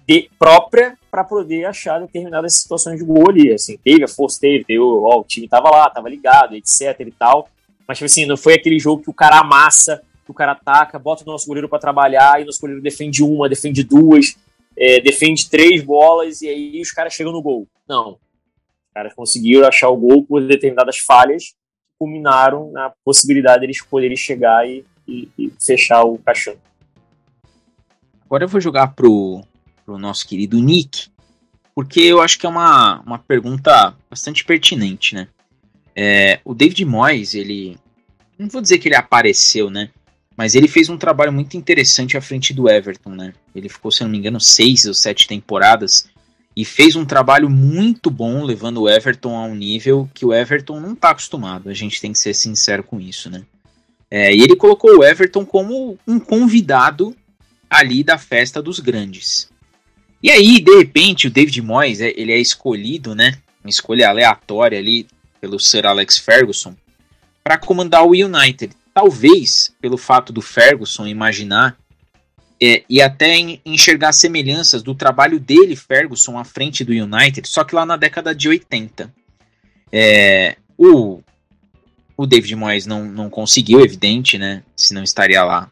B: de, própria para poder achar determinadas situações de gol ali. Assim, teve a força, teve, teve ó, o time tava lá, tava ligado, etc e tal. Mas, tipo assim, não foi aquele jogo que o cara amassa, que o cara ataca, bota o nosso goleiro para trabalhar e o nosso goleiro defende uma, defende duas, é, defende três bolas e aí os caras chegam no gol. Não. Os caras conseguiram achar o gol por determinadas falhas que culminaram na possibilidade deles de poderem chegar e, e, e fechar o caixão.
A: Agora eu vou jogar pro, pro nosso querido Nick, porque eu acho que é uma, uma pergunta bastante pertinente, né? É, o David Moyes, ele. Não vou dizer que ele apareceu, né? Mas ele fez um trabalho muito interessante à frente do Everton, né? Ele ficou, se não me engano, seis ou sete temporadas e fez um trabalho muito bom levando o Everton a um nível que o Everton não está acostumado. A gente tem que ser sincero com isso, né? É, e ele colocou o Everton como um convidado ali da festa dos grandes. E aí, de repente, o David Moyes, é, ele é escolhido, né? Uma escolha aleatória ali pelo Sir Alex Ferguson para comandar o United. Talvez pelo fato do Ferguson imaginar é, e até enxergar semelhanças do trabalho dele, Ferguson, à frente do United, só que lá na década de 80. É, o, o David Moyes não, não conseguiu, evidente, né? Se não estaria lá,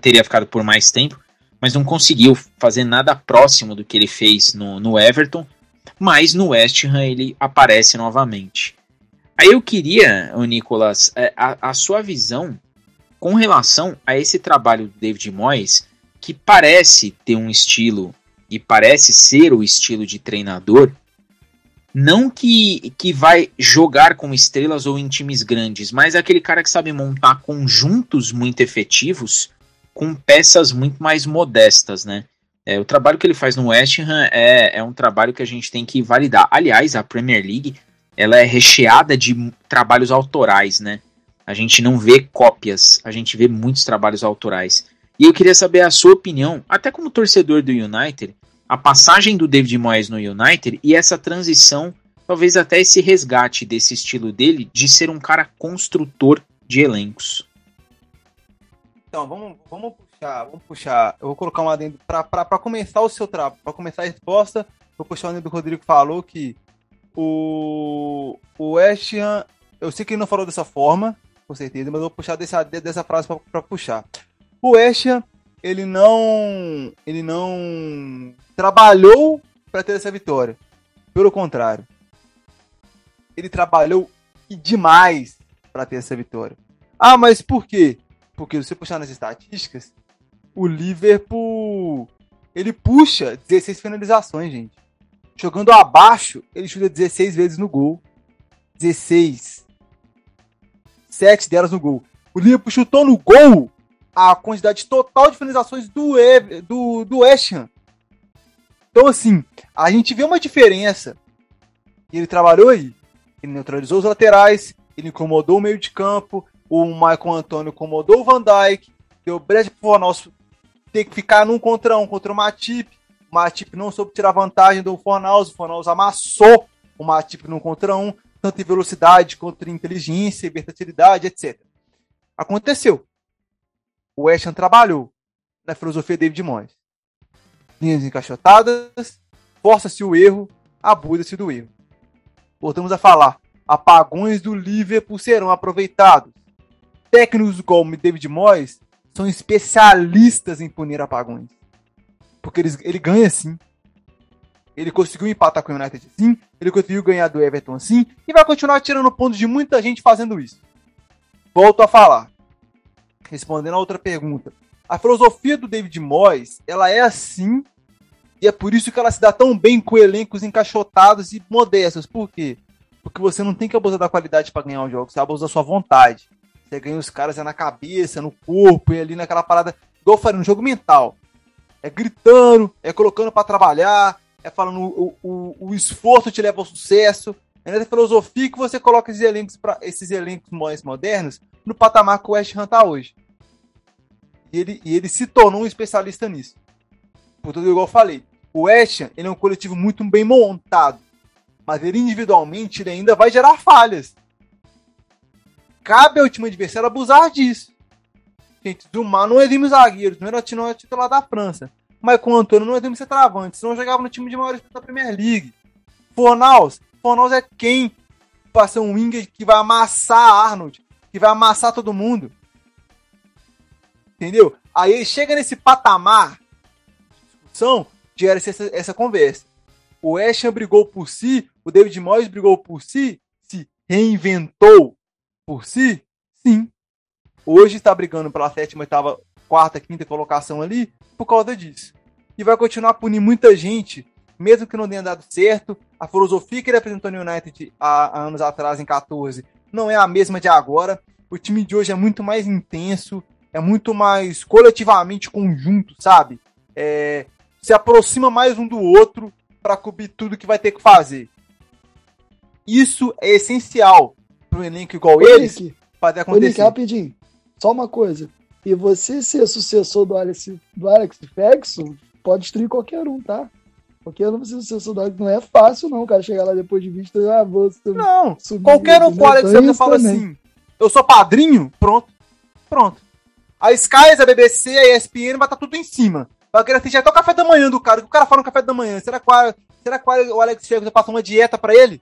A: teria ficado por mais tempo mas não conseguiu fazer nada próximo do que ele fez no, no Everton, mas no West Ham ele aparece novamente. Aí eu queria, Nicolas, é, a, a sua visão com relação a esse trabalho do David Moyes, que parece ter um estilo e parece ser o estilo de treinador, não que, que vai jogar com estrelas ou em times grandes, mas é aquele cara que sabe montar conjuntos muito efetivos com peças muito mais modestas, né? É, o trabalho que ele faz no West Ham é, é um trabalho que a gente tem que validar. Aliás, a Premier League ela é recheada de trabalhos autorais, né? A gente não vê cópias, a gente vê muitos trabalhos autorais. E eu queria saber a sua opinião, até como torcedor do United, a passagem do David Moyes no United e essa transição, talvez até esse resgate desse estilo dele de ser um cara construtor de elencos.
D: Então, vamos, vamos puxar, vamos puxar. Eu vou colocar um adendo para começar o seu trabalho, para começar a resposta. Vou puxar o adendo do Rodrigo falou que o, o West Ham, eu sei que ele não falou dessa forma, com certeza, mas eu vou puxar dessa, dessa frase para puxar. O West Ham, ele não, ele não trabalhou para ter essa vitória. Pelo contrário, ele trabalhou demais para ter essa vitória. Ah, mas por quê? Porque se você puxar nas estatísticas, o Liverpool ele puxa 16 finalizações, gente. Jogando abaixo, ele chuta 16 vezes no gol. 16. 7 delas no gol. O Liverpool chutou no gol a quantidade total de finalizações do, do, do West Ham. Então, assim, a gente vê uma diferença. Ele trabalhou aí. Ele neutralizou os laterais, ele incomodou o meio de campo, o Michael Antônio incomodou o Van Dijk, deu brecha pro Fornals ter que ficar num contra um contra o Matip. O Matip não soube tirar vantagem do Fornals, o Fornals amassou o Matip num contra um, tanto em velocidade quanto em inteligência e versatilidade, etc. Aconteceu. O Ham trabalhou na filosofia David Moyes. Linhas encaixotadas, força-se o erro, abusa-se do erro. Voltamos a falar. Apagões do Liverpool serão aproveitados técnicos como David Moyes são especialistas em punir apagões. Porque eles, ele ganha sim. Ele conseguiu empatar com o United sim, ele conseguiu ganhar do Everton sim, e vai continuar tirando pontos de muita gente fazendo isso. Volto a falar. Respondendo a outra pergunta. A filosofia do David Moyes, ela é assim, e é por isso que ela se dá tão bem com elencos encaixotados e modestos. Por quê? Porque você não tem que abusar da qualidade para ganhar um jogo, você abusa da sua vontade. Você ganha os caras é na cabeça, no corpo, e ali naquela parada. Igual eu falei, um jogo mental. É gritando, é colocando para trabalhar, é falando o, o, o, esforço te leva ao sucesso. É nessa filosofia que você coloca esses elencos, pra, esses elencos mais modernos no patamar que o West Ham tá hoje. E ele, e ele se tornou um especialista nisso. Por tudo igual eu falei. O West Ham, ele é um coletivo muito bem montado. Mas ele individualmente ele ainda vai gerar falhas. Cabe ao time adversário abusar disso. Gente, Zumar não é exime zagueiro, não era titular da França. Mas com Antônio não é exime centroavante, senão jogava no time de maior da Premier League. Fornaus, Fornaus é quem passa um winger que vai amassar Arnold, que vai amassar todo mundo. Entendeu? Aí chega nesse patamar de discussão, gera essa, essa conversa. O Asham brigou por si, o David Moyes brigou por si, se reinventou por si, sim. Hoje está brigando pela sétima, oitava, quarta, quinta colocação ali por causa disso. E vai continuar punindo muita gente, mesmo que não tenha dado certo. A filosofia que ele apresentou no United há, há anos atrás, em 14, não é a mesma de agora. O time de hoje é muito mais intenso, é muito mais coletivamente conjunto, sabe? É, se aproxima mais um do outro para cobrir tudo que vai ter que fazer. Isso é essencial um elenco igual eles Nick, acontecer. Nick,
C: rapidinho, só uma coisa. E você ser sucessor do Alex, do Alex Ferguson pode destruir qualquer um, tá? Qualquer um ser sucessor do Alex não é fácil, não. O cara chegar lá depois de 20 ah, vou
D: Não, subir, qualquer um com o Alex Ferguson fala também. assim: eu sou padrinho, pronto. Pronto. A Sky, a BBC, a ESPN vai estar tá tudo em cima. Vai querer assistir até o café da manhã do cara. O cara fala no café da manhã. Será que, será que o Alex Ferguson passa uma dieta para ele?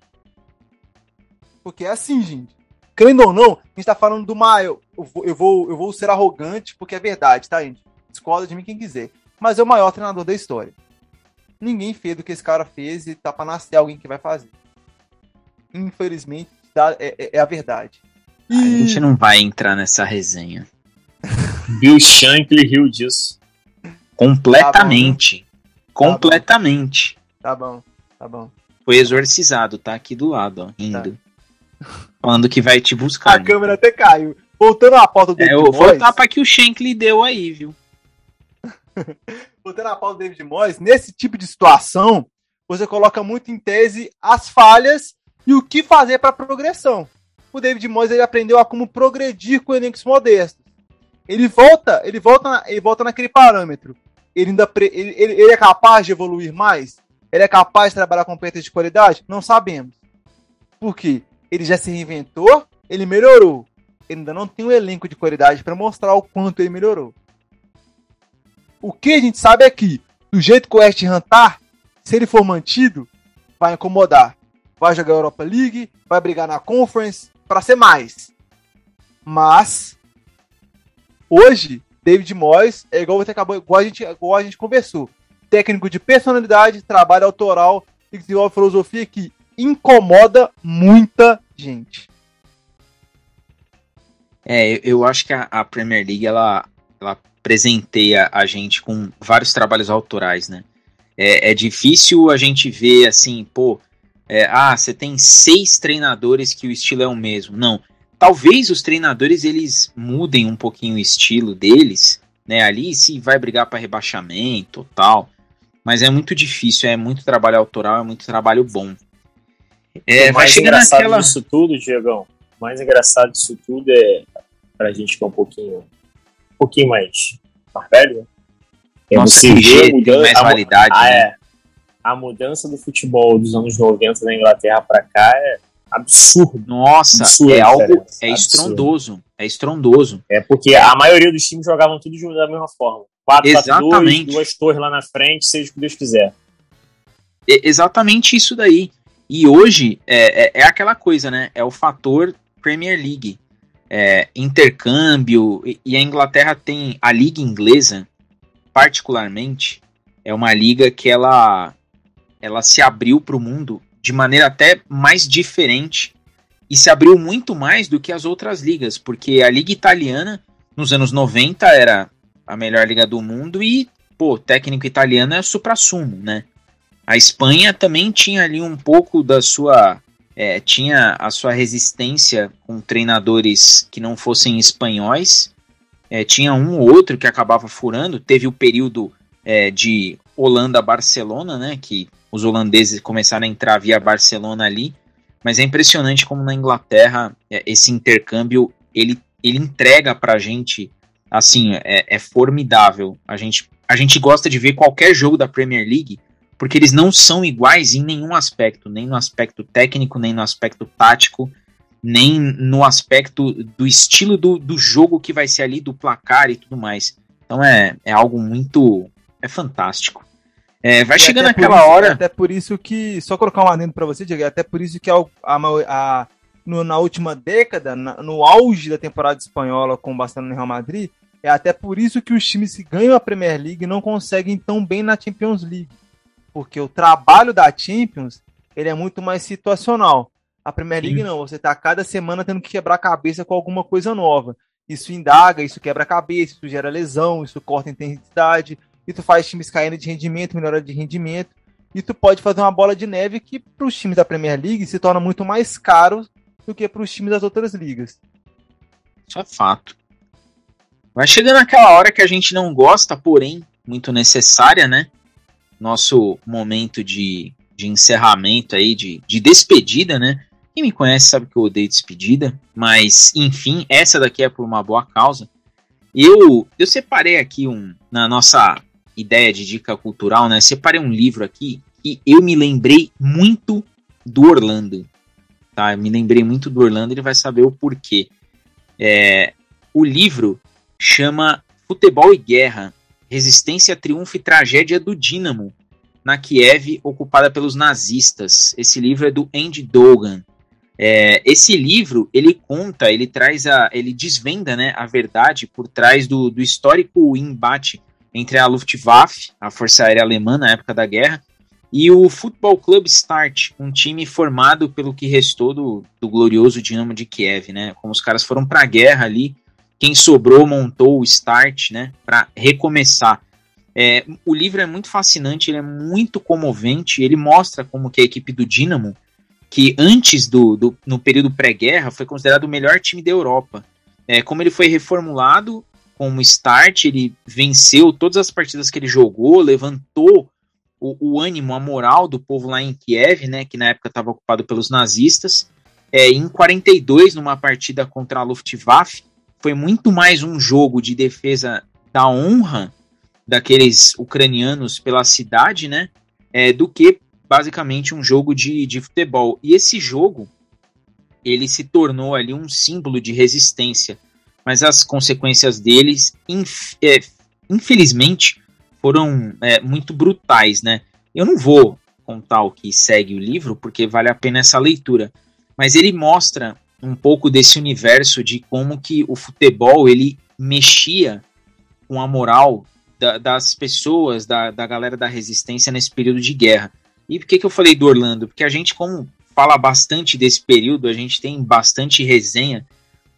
D: Porque é assim, gente. Crendo ou não, a gente tá falando do maior. Eu vou, eu vou, eu vou ser arrogante, porque é verdade, tá, gente? Discorda de mim quem quiser. Mas é o maior treinador da história. Ninguém fez do que esse cara fez e tá pra nascer alguém que vai fazer. Infelizmente, tá, é, é, é a verdade.
A: E... A gente não vai entrar nessa resenha.
B: Bill Shankly riu disso.
A: Completamente. Tá bom, Completamente.
D: Tá bom, tá bom.
A: Foi exorcizado, tá aqui do lado, ó, indo. Tá. Falando que vai te buscar.
D: A né? câmera até caiu. Voltando à pauta do
A: é, David Moyes. Foi o tapa que o Shankly deu aí, viu?
D: Voltando à pauta do David Moyes, nesse tipo de situação, você coloca muito em tese as falhas e o que fazer para progressão. O David Moyes ele aprendeu a como progredir com elencos modestos. Ele volta, ele volta, ele volta naquele parâmetro. Ele ainda pre, ele, ele, ele, é capaz de evoluir mais? Ele é capaz de trabalhar com peças de qualidade? Não sabemos. Por quê? Ele já se reinventou, ele melhorou. Ele ainda não tem um elenco de qualidade para mostrar o quanto ele melhorou. O que a gente sabe é que, do jeito que o West Ham tá, se ele for mantido, vai incomodar. Vai jogar a Europa League, vai brigar na Conference, para ser mais. Mas, hoje, David Moyes é igual você acabou, igual a gente, igual a gente conversou. Técnico de personalidade, trabalho autoral e desenvolve filosofia que incomoda muita gente.
A: É, eu acho que a, a Premier League ela, ela presenteia a gente com vários trabalhos autorais, né? É, é difícil a gente ver assim, pô, é, ah, você tem seis treinadores que o estilo é o mesmo. Não. Talvez os treinadores eles mudem um pouquinho o estilo deles, né? Ali se vai brigar para rebaixamento, tal. Mas é muito difícil, é muito trabalho autoral, é muito trabalho bom.
B: É, o mais engraçado naquela... disso tudo, Diegão, o mais engraçado disso tudo é, pra gente que é um pouquinho, um pouquinho mais, mais velho, né?
A: É Nossa, você ver mudança, mais validade.
B: A, né? é, a mudança do futebol dos anos 90 da Inglaterra para cá é absurdo.
A: Nossa, absurdo, é algo é estrondoso, é estrondoso.
B: É porque a maioria dos times jogavam tudo da mesma forma. 4 Exatamente. 2, duas torres lá na frente, seja o que Deus quiser.
A: É exatamente isso daí. E hoje é, é, é, aquela coisa, né? É o fator Premier League. é, intercâmbio, e, e a Inglaterra tem a liga inglesa, particularmente, é uma liga que ela, ela se abriu para o mundo de maneira até mais diferente e se abriu muito mais do que as outras ligas, porque a liga italiana nos anos 90 era a melhor liga do mundo e, pô, técnico italiano é supra-sumo, né? A Espanha também tinha ali um pouco da sua é, tinha a sua resistência com treinadores que não fossem espanhóis. É, tinha um ou outro que acabava furando. Teve o período é, de Holanda-Barcelona, né? Que os holandeses começaram a entrar via Barcelona ali. Mas é impressionante como na Inglaterra é, esse intercâmbio ele, ele entrega pra gente assim, é, é formidável. A gente, a gente gosta de ver qualquer jogo da Premier League porque eles não são iguais em nenhum aspecto, nem no aspecto técnico, nem no aspecto tático, nem no aspecto do estilo do, do jogo que vai ser ali, do placar e tudo mais. Então é, é algo muito. É fantástico. É, vai chegando aquela
D: isso,
A: hora.
D: Até por isso que. Só colocar um adendo para você, Diego, até por isso que a, a, a no, na última década, na, no auge da temporada espanhola com o Barcelona e Real Madrid, é até por isso que os times que ganham a Premier League não conseguem tão bem na Champions League porque o trabalho da Champions ele é muito mais situacional. A Premier League não, você está cada semana tendo que quebrar a cabeça com alguma coisa nova. Isso indaga, isso quebra a cabeça, isso gera lesão, isso corta a intensidade, isso faz times caindo de rendimento, melhora de rendimento. E tu pode fazer uma bola de neve que para os times da Premier League se torna muito mais caro do que para os times das outras ligas.
A: Isso é fato. Vai chegando aquela hora que a gente não gosta, porém muito necessária, né? Nosso momento de, de encerramento aí, de, de despedida, né? Quem me conhece sabe que eu odeio despedida, mas enfim, essa daqui é por uma boa causa. Eu, eu separei aqui um, na nossa ideia de dica cultural, né? Separei um livro aqui e eu me lembrei muito do Orlando. Tá? Eu me lembrei muito do Orlando, ele vai saber o porquê. É, o livro chama Futebol e Guerra, Resistência, Triunfo e Tragédia do Dínamo, na Kiev ocupada pelos nazistas. Esse livro é do Andy Dogan. É, esse livro ele conta, ele traz a, ele desvenda, né, a verdade por trás do, do histórico embate entre a Luftwaffe, a Força Aérea Alemã na época da guerra, e o Futebol Club Start, um time formado pelo que restou do, do glorioso Dinamo de Kiev, né? Como os caras foram para a guerra ali, quem sobrou montou o Start, né, para recomeçar. É, o livro é muito fascinante, ele é muito comovente, ele mostra como que a equipe do Dinamo, que antes do, do no período pré-guerra foi considerado o melhor time da Europa. É, como ele foi reformulado como Start, ele venceu todas as partidas que ele jogou, levantou o, o ânimo, a moral do povo lá em Kiev, né, que na época estava ocupado pelos nazistas. É, em 42, numa partida contra a Luftwaffe, foi muito mais um jogo de defesa da honra daqueles ucranianos pela cidade, né? É, do que basicamente um jogo de, de futebol. E esse jogo ele se tornou ali um símbolo de resistência, mas as consequências deles, inf é, infelizmente, foram é, muito brutais, né? Eu não vou contar o que segue o livro, porque vale a pena essa leitura, mas ele mostra um pouco desse universo de como que o futebol ele mexia com a moral da, das pessoas, da, da galera da resistência nesse período de guerra. E por que, que eu falei do Orlando? Porque a gente, como fala bastante desse período, a gente tem bastante resenha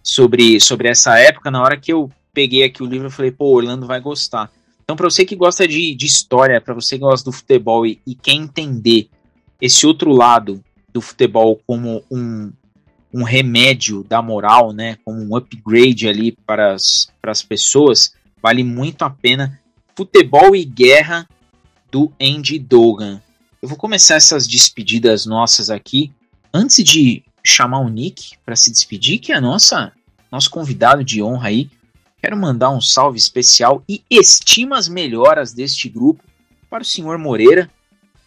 A: sobre, sobre essa época. Na hora que eu peguei aqui o livro, eu falei, pô, Orlando vai gostar. Então, para você que gosta de, de história, para você que gosta do futebol e, e quer entender esse outro lado do futebol como um, um remédio da moral, né, como um upgrade ali para as, para as pessoas, vale muito a pena. Futebol e Guerra do Andy Dogan. Eu vou começar essas despedidas nossas aqui. Antes de chamar o Nick para se despedir, que é nossa nosso convidado de honra aí, quero mandar um salve especial e estimas melhoras deste grupo para o senhor Moreira.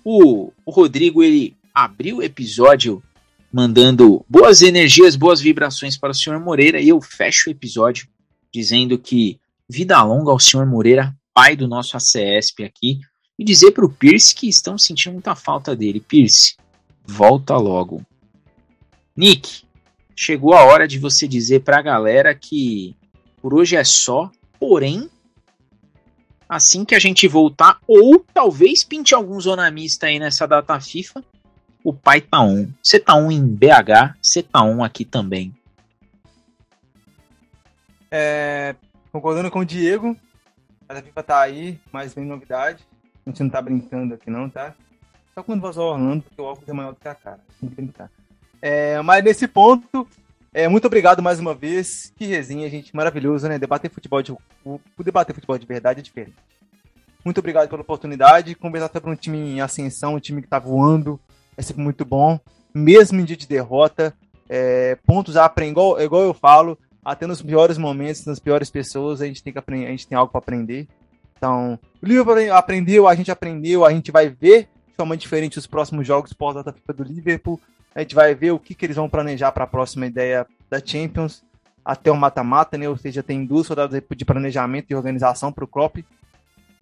A: O, o Rodrigo ele abriu o episódio mandando boas energias, boas vibrações para o senhor Moreira e eu fecho o episódio dizendo que vida longa ao senhor Moreira, pai do nosso ACESP aqui, e dizer para o Pierce que estão sentindo muita falta dele. Pierce, volta logo. Nick, chegou a hora de você dizer pra galera que por hoje é só, porém, assim que a gente voltar, ou talvez pinte algum zonamista aí nessa data FIFA, o pai tá on. Você tá on em BH, você tá on aqui também.
D: É, concordando com o Diego, a FIFA tá aí, mas vem novidade. A gente não tá brincando aqui não, tá? Só quando vazou Orlando, porque o óculos é maior do que a cara. Tem que brincar. É, mas nesse ponto, é, muito obrigado mais uma vez. Que resenha, gente. Maravilhoso, né? Debater futebol de, o, o debater futebol de verdade é diferente. Muito obrigado pela oportunidade. Conversar sobre um time em ascensão, um time que tá voando. É sempre muito bom. Mesmo em dia de derrota. É, pontos a aprender, igual, igual eu falo, até nos piores momentos, nas piores pessoas, a gente tem que aprender, a gente tem algo para aprender. Então, o Liverpool aprendeu, a gente aprendeu, a gente vai ver de forma diferente os próximos jogos pós-data FIFA do Liverpool. A gente vai ver o que, que eles vão planejar para a próxima ideia da Champions, até o mata-mata, né? Ou seja, tem duas rodadas de planejamento e organização para o Klopp.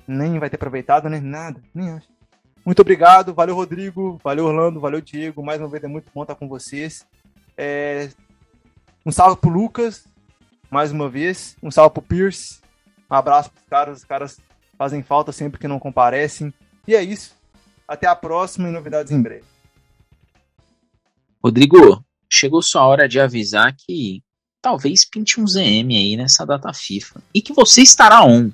D: Nem vai ter aproveitado, né? Nada, nem acho. Muito obrigado, valeu Rodrigo, valeu Orlando, valeu Diego. Mais uma vez é muito bom estar com vocês. É... Um salve pro Lucas, mais uma vez. Um salve pro Pierce. Um abraço pros caras, os caras fazem falta sempre que não comparecem. E é isso. Até a próxima e novidades em breve.
A: Rodrigo, chegou sua hora de avisar que talvez pinte um ZM aí nessa data FIFA. E que você estará on.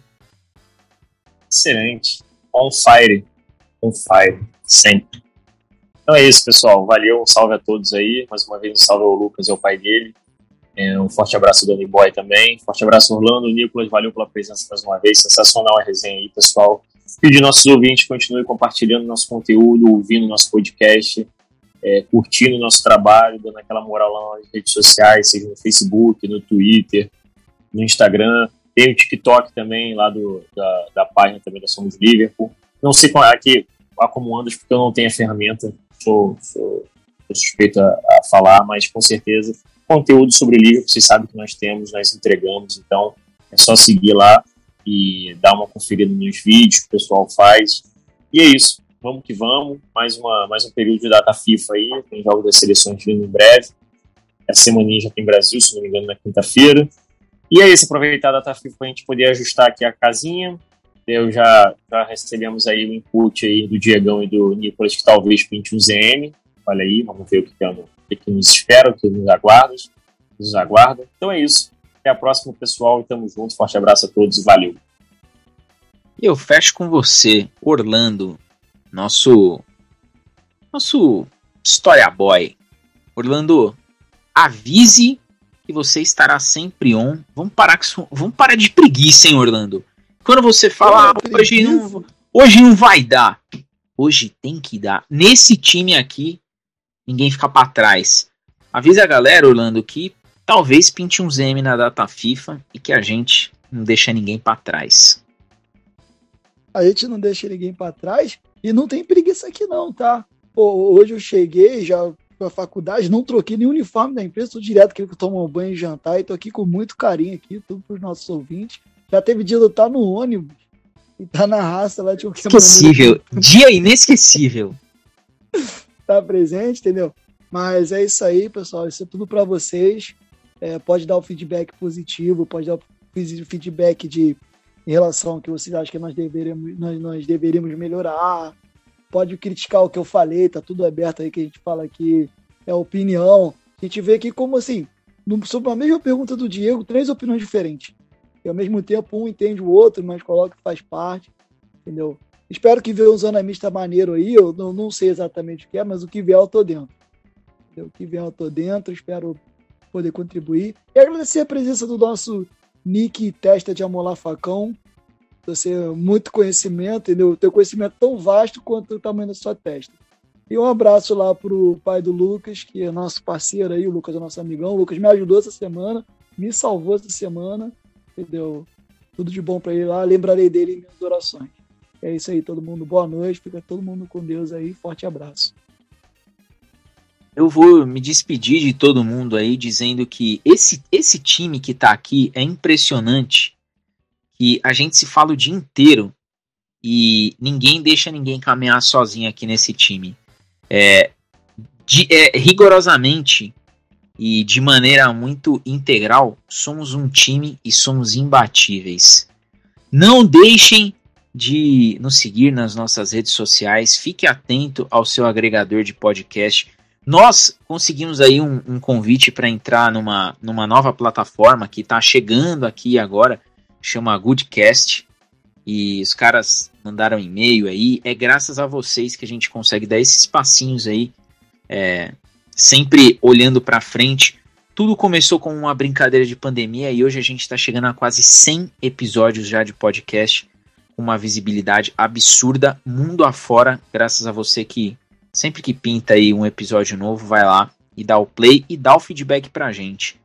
B: Excelente. On fire. On fire. Sempre. Então é isso, pessoal. Valeu. Um salve a todos aí. Mais uma vez, um salve ao Lucas e ao pai dele. É, um forte abraço Danny Boy também. Forte abraço, Orlando. Nicolas, valeu pela presença mais uma vez. Sensacional a resenha aí, pessoal. Pedir nossos ouvintes continue compartilhando nosso conteúdo, ouvindo nosso podcast é, curtindo nosso trabalho, dando aquela moral lá nas redes sociais, seja no Facebook, no Twitter, no Instagram. Tem o TikTok também, lá do, da, da página também da Somos Liverpool. Não sei qual é aqui, como andas, porque eu não tenho a ferramenta, sou, sou, sou suspeito a, a, falar, mas com certeza conteúdo sobre Liverpool, vocês sabem que nós temos, nós entregamos, então é só seguir lá e dar uma conferida nos vídeos que o pessoal faz. E é isso vamos que vamos. Mais, uma, mais um período de data FIFA aí, tem jogos das seleções vindo em breve. Essa semana já tem Brasil, se não me engano, na quinta-feira. E é isso, aproveitar a data FIFA para a gente poder ajustar aqui a casinha. Eu já, já recebemos aí o input aí do Diegão e do Nicolas que talvez pinte um ZM. Olha aí, vamos ver o que, que, o que nos espera, o que nos aguarda. Nos aguarda. Então é isso. Até a próxima, pessoal. E tamo junto. Forte abraço a todos valeu.
A: E eu fecho com você, Orlando nosso nosso História Boy. Orlando, avise que você estará sempre on. Vamos parar, com, vamos parar de preguiça, hein, Orlando? Quando você fala, ah, hoje, não, hoje não vai dar. Hoje tem que dar. Nesse time aqui, ninguém fica para trás. Avisa a galera, Orlando, que talvez pinte um ZM na data FIFA e que a gente não deixa ninguém para trás.
C: A gente não deixa ninguém para trás e não tem preguiça aqui não, tá? Pô, hoje eu cheguei já pra faculdade, não troquei nem uniforme da empresa, tô direto aqui que tomo um banho e jantar e tô aqui com muito carinho aqui, tudo pros nossos ouvintes. Já teve de tá no ônibus e tá na raça lá de
A: qualquer Esquecível, dia inesquecível.
C: tá presente, entendeu? Mas é isso aí, pessoal, isso é tudo para vocês. É, pode dar o feedback positivo, pode dar o feedback de em relação ao que vocês acham que nós deveríamos, nós, nós deveríamos melhorar. Pode criticar o que eu falei, tá tudo aberto aí que a gente fala aqui, é opinião. A gente vê aqui como assim, sobre a mesma pergunta do Diego, três opiniões diferentes. E ao mesmo tempo um entende o outro, mas coloca que faz parte, entendeu? Espero que venha um zona mista maneiro aí, eu não, não sei exatamente o que é, mas o que vier eu tô dentro. Entendeu? O que vier eu tô dentro, espero poder contribuir. E agradecer a presença do nosso Nick Testa de Amolar Facão. Você muito conhecimento, entendeu? Teu conhecimento tão vasto quanto o tamanho da sua testa. E um abraço lá pro pai do Lucas, que é nosso parceiro aí, o Lucas é nosso amigão. O Lucas me ajudou essa semana, me salvou essa semana, entendeu? Tudo de bom para ele lá, lembrarei dele em minhas orações. É isso aí, todo mundo. Boa noite, fica todo mundo com Deus aí. Forte abraço.
A: Eu vou me despedir de todo mundo aí dizendo que esse, esse time que tá aqui é impressionante. Que a gente se fala o dia inteiro e ninguém deixa ninguém caminhar sozinho aqui nesse time. É, de, é rigorosamente e de maneira muito integral, somos um time e somos imbatíveis. Não deixem de nos seguir nas nossas redes sociais, fique atento ao seu agregador de podcast. Nós conseguimos aí um, um convite para entrar numa, numa nova plataforma que está chegando aqui agora, chama Goodcast. E os caras mandaram e-mail aí. É graças a vocês que a gente consegue dar esses passinhos aí, é, sempre olhando para frente. Tudo começou com uma brincadeira de pandemia e hoje a gente está chegando a quase 100 episódios já de podcast, uma visibilidade absurda mundo afora, graças a você que sempre que pinta aí um episódio novo, vai lá e dá o play e dá o feedback pra gente.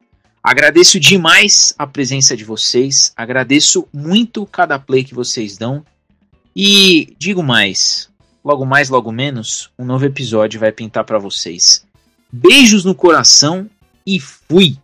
A: Agradeço demais a presença de vocês, agradeço muito cada play que vocês dão e digo mais, logo mais, logo menos, um novo episódio vai pintar para vocês. Beijos no coração e fui!